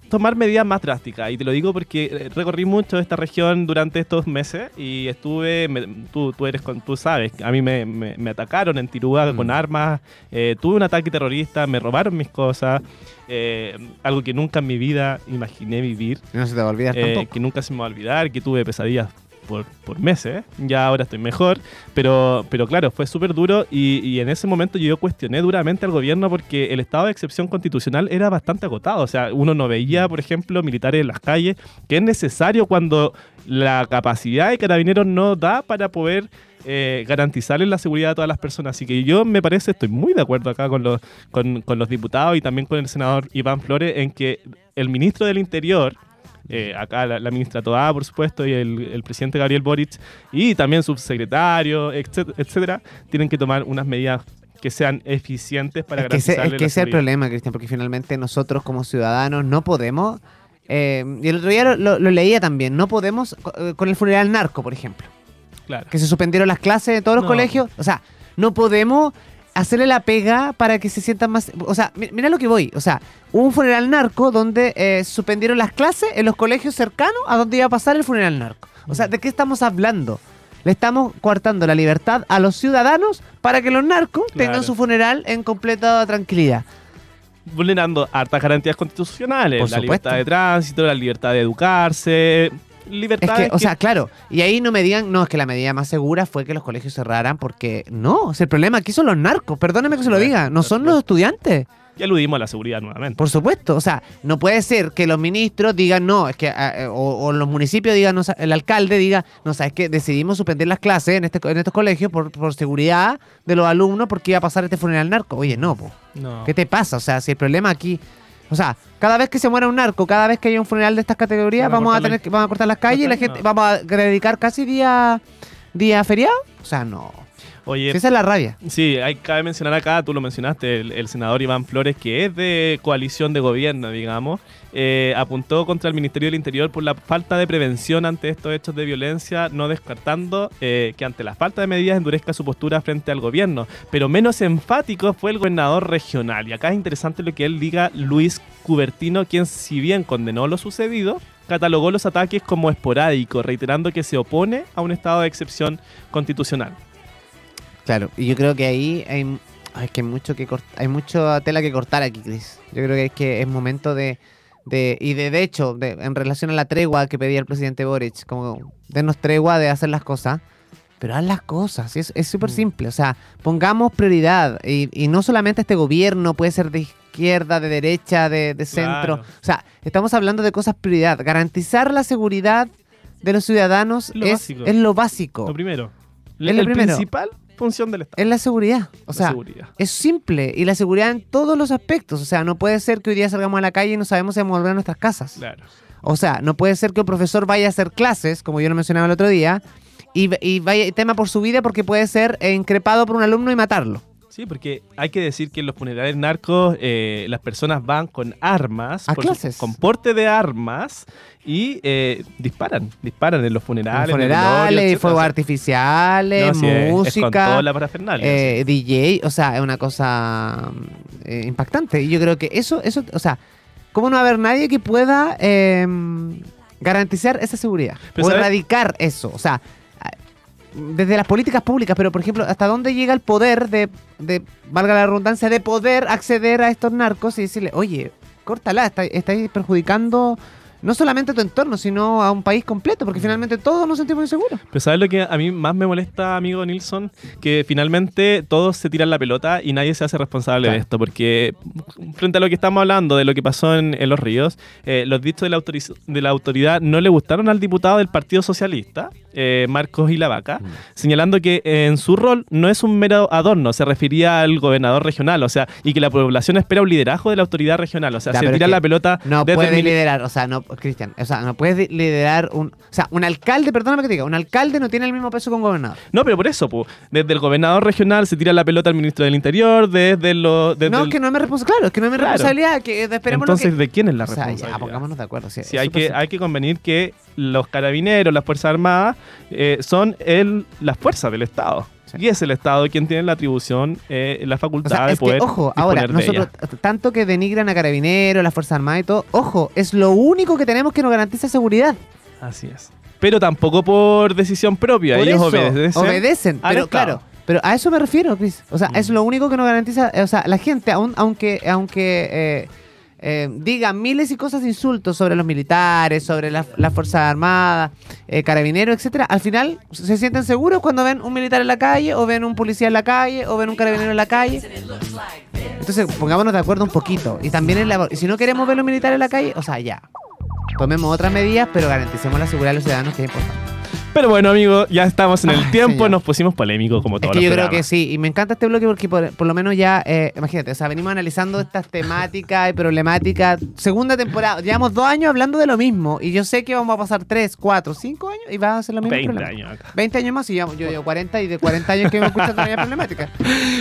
tomar medidas más drásticas y te lo digo porque eh, recorrí mucho esta región durante estos meses y estuve me- tú, tú eres con- tú sabes a mí me, me- me atacaron en Tirúa Mm. con armas eh, tuve un ataque terrorista me robaron mis cosas eh, algo que nunca en mi vida imaginé vivir No se te va a olvidar eh, tampoco. que nunca se me va a olvidar, que tuve pesadillas por, por meses, ya ahora estoy mejor, pero, pero claro, fue súper duro y, en ese momento yo cuestioné duramente al gobierno porque el estado de excepción constitucional era bastante agotado, o sea, uno no veía, por ejemplo, militares en las calles, que es necesario cuando la capacidad de carabineros no da para poder... eh, garantizarles la seguridad a todas las personas. Así que yo me parece, estoy muy de acuerdo acá con los, con los diputados y también con el senador Iván Flores en que el ministro del Interior, eh, acá la, la ministra Toá, por supuesto, y el, el presidente Gabriel Boric, y también subsecretario, etcétera, etcétera, tienen que tomar unas medidas que sean eficientes para es que ese, es que ese es el problema, Cristian, porque finalmente nosotros como ciudadanos no podemos, eh, y el otro día lo, lo- lo leía también, no podemos, eh, con el funeral narco, por ejemplo, Claro. que se suspendieron las clases de todos los No. colegios, o sea, no podemos hacerle la pega para que se sientan más, o sea, mi- mira lo que voy, o sea, hubo un funeral narco donde eh, suspendieron las clases en los colegios cercanos a donde iba a pasar el funeral narco. O sea, ¿de qué estamos hablando? Le estamos coartando la libertad a los ciudadanos para que los narcos tengan su funeral en completa tranquilidad. Vulnerando hartas garantías constitucionales, Por la supuesto. libertad de tránsito, la libertad de educarse, Es libertades que, o sea, claro, y ahí no me digan, no, es que la medida más segura fue que los colegios cerraran, porque no, o sea, el problema aquí son los narcos, perdóneme que se lo diga, no son los estudiantes, ya aludimos a la seguridad nuevamente. por supuesto, o sea, no puede ser que los ministros digan, no, es que, ah, eh, o, o los municipios digan, no, el alcalde diga, no, sabes que decidimos suspender las clases en, este, en estos colegios por, por seguridad de los alumnos porque iba a pasar este funeral narco. Oye, no, po. No. ¿Qué te pasa? O sea, si el problema aquí. O sea, cada vez que se muera un narco, cada vez que haya un funeral de estas categorías, vamos a tener que, vamos a cortar las calles y la gente, vamos a dedicar casi día, día feriado. O sea, no. Oye, esa es la rabia. Sí, hay, cabe mencionar acá, tú lo mencionaste, el, el senador Iván Flores, que es de coalición de gobierno, digamos, eh, apuntó contra el Ministerio del Interior por la falta de prevención ante estos hechos de violencia, no descartando eh, que ante la falta de medidas endurezca su postura frente al gobierno. Pero menos enfático fue el gobernador regional. Y acá es interesante lo que él diga Luis Cubertino, quien si bien condenó lo sucedido, catalogó los ataques como esporádicos, reiterando que se opone a un estado de excepción constitucional. Claro, y yo creo que ahí hay, hay que mucho que hay mucha tela que cortar aquí, Cris. Yo creo que es que es momento de, de y de, de hecho, de- en relación a la tregua que pedía el presidente Boric, como denos tregua de hacer las cosas, pero haz las cosas, es súper Mm. simple, o sea, pongamos prioridad, y, y no solamente este gobierno puede ser de izquierda, de derecha, de, de centro, Claro. o sea, estamos hablando de cosas prioridad, garantizar la seguridad de los ciudadanos Lo es, es lo básico, Lo primero. Es lo el primero. principal función del Estado. es la seguridad, o sea, seguridad. es simple y la seguridad en todos los aspectos. O sea, no puede ser que hoy día salgamos a la calle y no sabemos si vamos a volver a nuestras casas. Claro. O sea, no puede ser que un profesor vaya a hacer clases, como yo lo mencionaba el otro día, y, y vaya y tema por su vida porque puede ser eh, increpado por un alumno y matarlo. Sí, porque hay que decir que en los funerales narcos eh, las personas van con armas, A por su- clases. con porte de armas y eh, disparan, disparan en los funerales. en funerales, etcétera. fuegos artificiales, no, sí, es- es con música. toda la parafernalia. eh, DJ, o sea, es una cosa eh, impactante. Y yo creo que eso, eso, o sea, ¿cómo no va a haber nadie que pueda eh, garantizar esa seguridad? Pero o ¿sabes? erradicar eso. O sea, desde las políticas públicas, pero por ejemplo, ¿hasta dónde llega el poder de, de valga la redundancia, de poder acceder a estos narcos y decirle, oye, córtala, está- estáis perjudicando no solamente a tu entorno, sino a un país completo, porque finalmente todos nos sentimos inseguros. Pero ¿sabes lo que a mí más me molesta, amigo Nilsson? Que finalmente todos se tiran la pelota y nadie se hace responsable Claro. de esto, porque frente a lo que estamos hablando, de lo que pasó en, en Los Ríos, eh, los dichos de la, autoriz- de la autoridad no le gustaron al diputado del Partido Socialista, eh, Marcos Ilavaca, señalando que eh, en su rol no es un mero adorno, se refería al gobernador regional, o sea, y que la población espera un liderazgo de la autoridad regional, o sea, Ya, se tira la pelota No desde mini- liderar, o sea, no, Cristian, o sea, no puedes liderar un, o sea, un alcalde, perdóname que te diga, un alcalde no tiene el mismo peso que un gobernador. No, pero por eso, pu, desde el gobernador regional se tira la pelota al ministro del Interior, desde lo... Desde no, el- que no es mi responsabilidad, claro, es que no es mi Claro. responsabilidad, que esperemos Entonces, que... ¿de quién es la o sea, responsabilidad? ya, pongámonos de acuerdo. Sí, Sí, hay que, hay que convenir que los carabineros, las Fuerzas Armadas, eh, son el, las fuerzas del Estado. Sí. Y es el Estado quien tiene la atribución, eh, la O facultad sea, de es que, poder. ojo, ahora, nosotros, tanto que denigran a Carabineros, las Fuerzas Armadas y todo, ojo, es lo único que tenemos que nos garantiza seguridad. Así es. Pero tampoco por decisión propia. Por Ellos eso, obedecen. obedecen, pero Estado. claro, pero a eso me refiero, Chris. O sea, Mm. es lo único que nos garantiza, o sea, la gente, aun- aunque, aunque eh, eh, diga miles y cosas de insultos sobre los militares, sobre las las Fuerzas Armadas, eh, carabineros, etcétera, al final se sienten seguros cuando ven un militar en la calle, o ven un policía en la calle, o ven un carabinero en la calle. Entonces, pongámonos de acuerdo un poquito. Y también en la, si no queremos ver los militares en la calle, o sea, ya. Tomemos otras medidas, pero garanticemos la seguridad de los ciudadanos, que es importante. Pero bueno, amigo, ya estamos en el Ay, tiempo. señor. Nos pusimos polémicos como Es todos que los yo creo que sí, y me encanta este bloque porque por, por lo menos ya, eh, imagínate, o sea, venimos analizando estas temáticas y problemáticas. Segunda temporada, llevamos dos años hablando de lo mismo, y yo sé que vamos a pasar tres, cuatro, cinco años y va a ser lo mismo. 20 problema. años acá. 20 años más y yo, yo, yo 40 y de 40 años que me escuchando la problemática.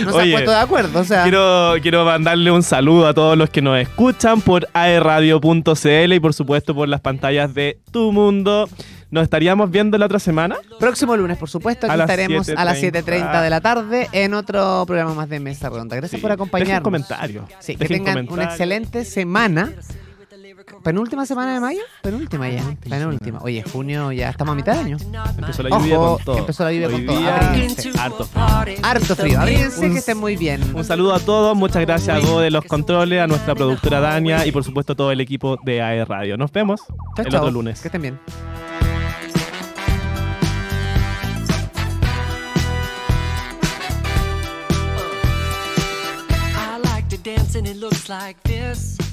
No se han puesto de acuerdo, o sea. Quiero, quiero mandarle un saludo a todos los que nos escuchan por aerradio.cl y por supuesto por las pantallas de Tu Mundo. Nos estaríamos viendo la otra semana. Próximo lunes, por supuesto, aquí estaremos a las 7:30. 7.30 de la tarde en otro programa más de Mesa Redonda. Gracias Sí. por acompañarnos. comentarios. Sí, que tengan una excelente semana. ¿Penúltima semana de mayo? Penúltima ya. Penúltima. Oye, junio ya estamos a mitad de año. Empezó la Ojo, lluvia con todo. empezó la lluvia Hoy con todo. Abríguense. harto frío. Harto frío. Abríguense Un- que estén muy bien. Un saludo a todos, muchas gracias a Go de los controles, a nuestra productora Dania y por supuesto a todo el equipo de AE Radio. Nos vemos el otro lunes. Que estén bien. And it looks like this.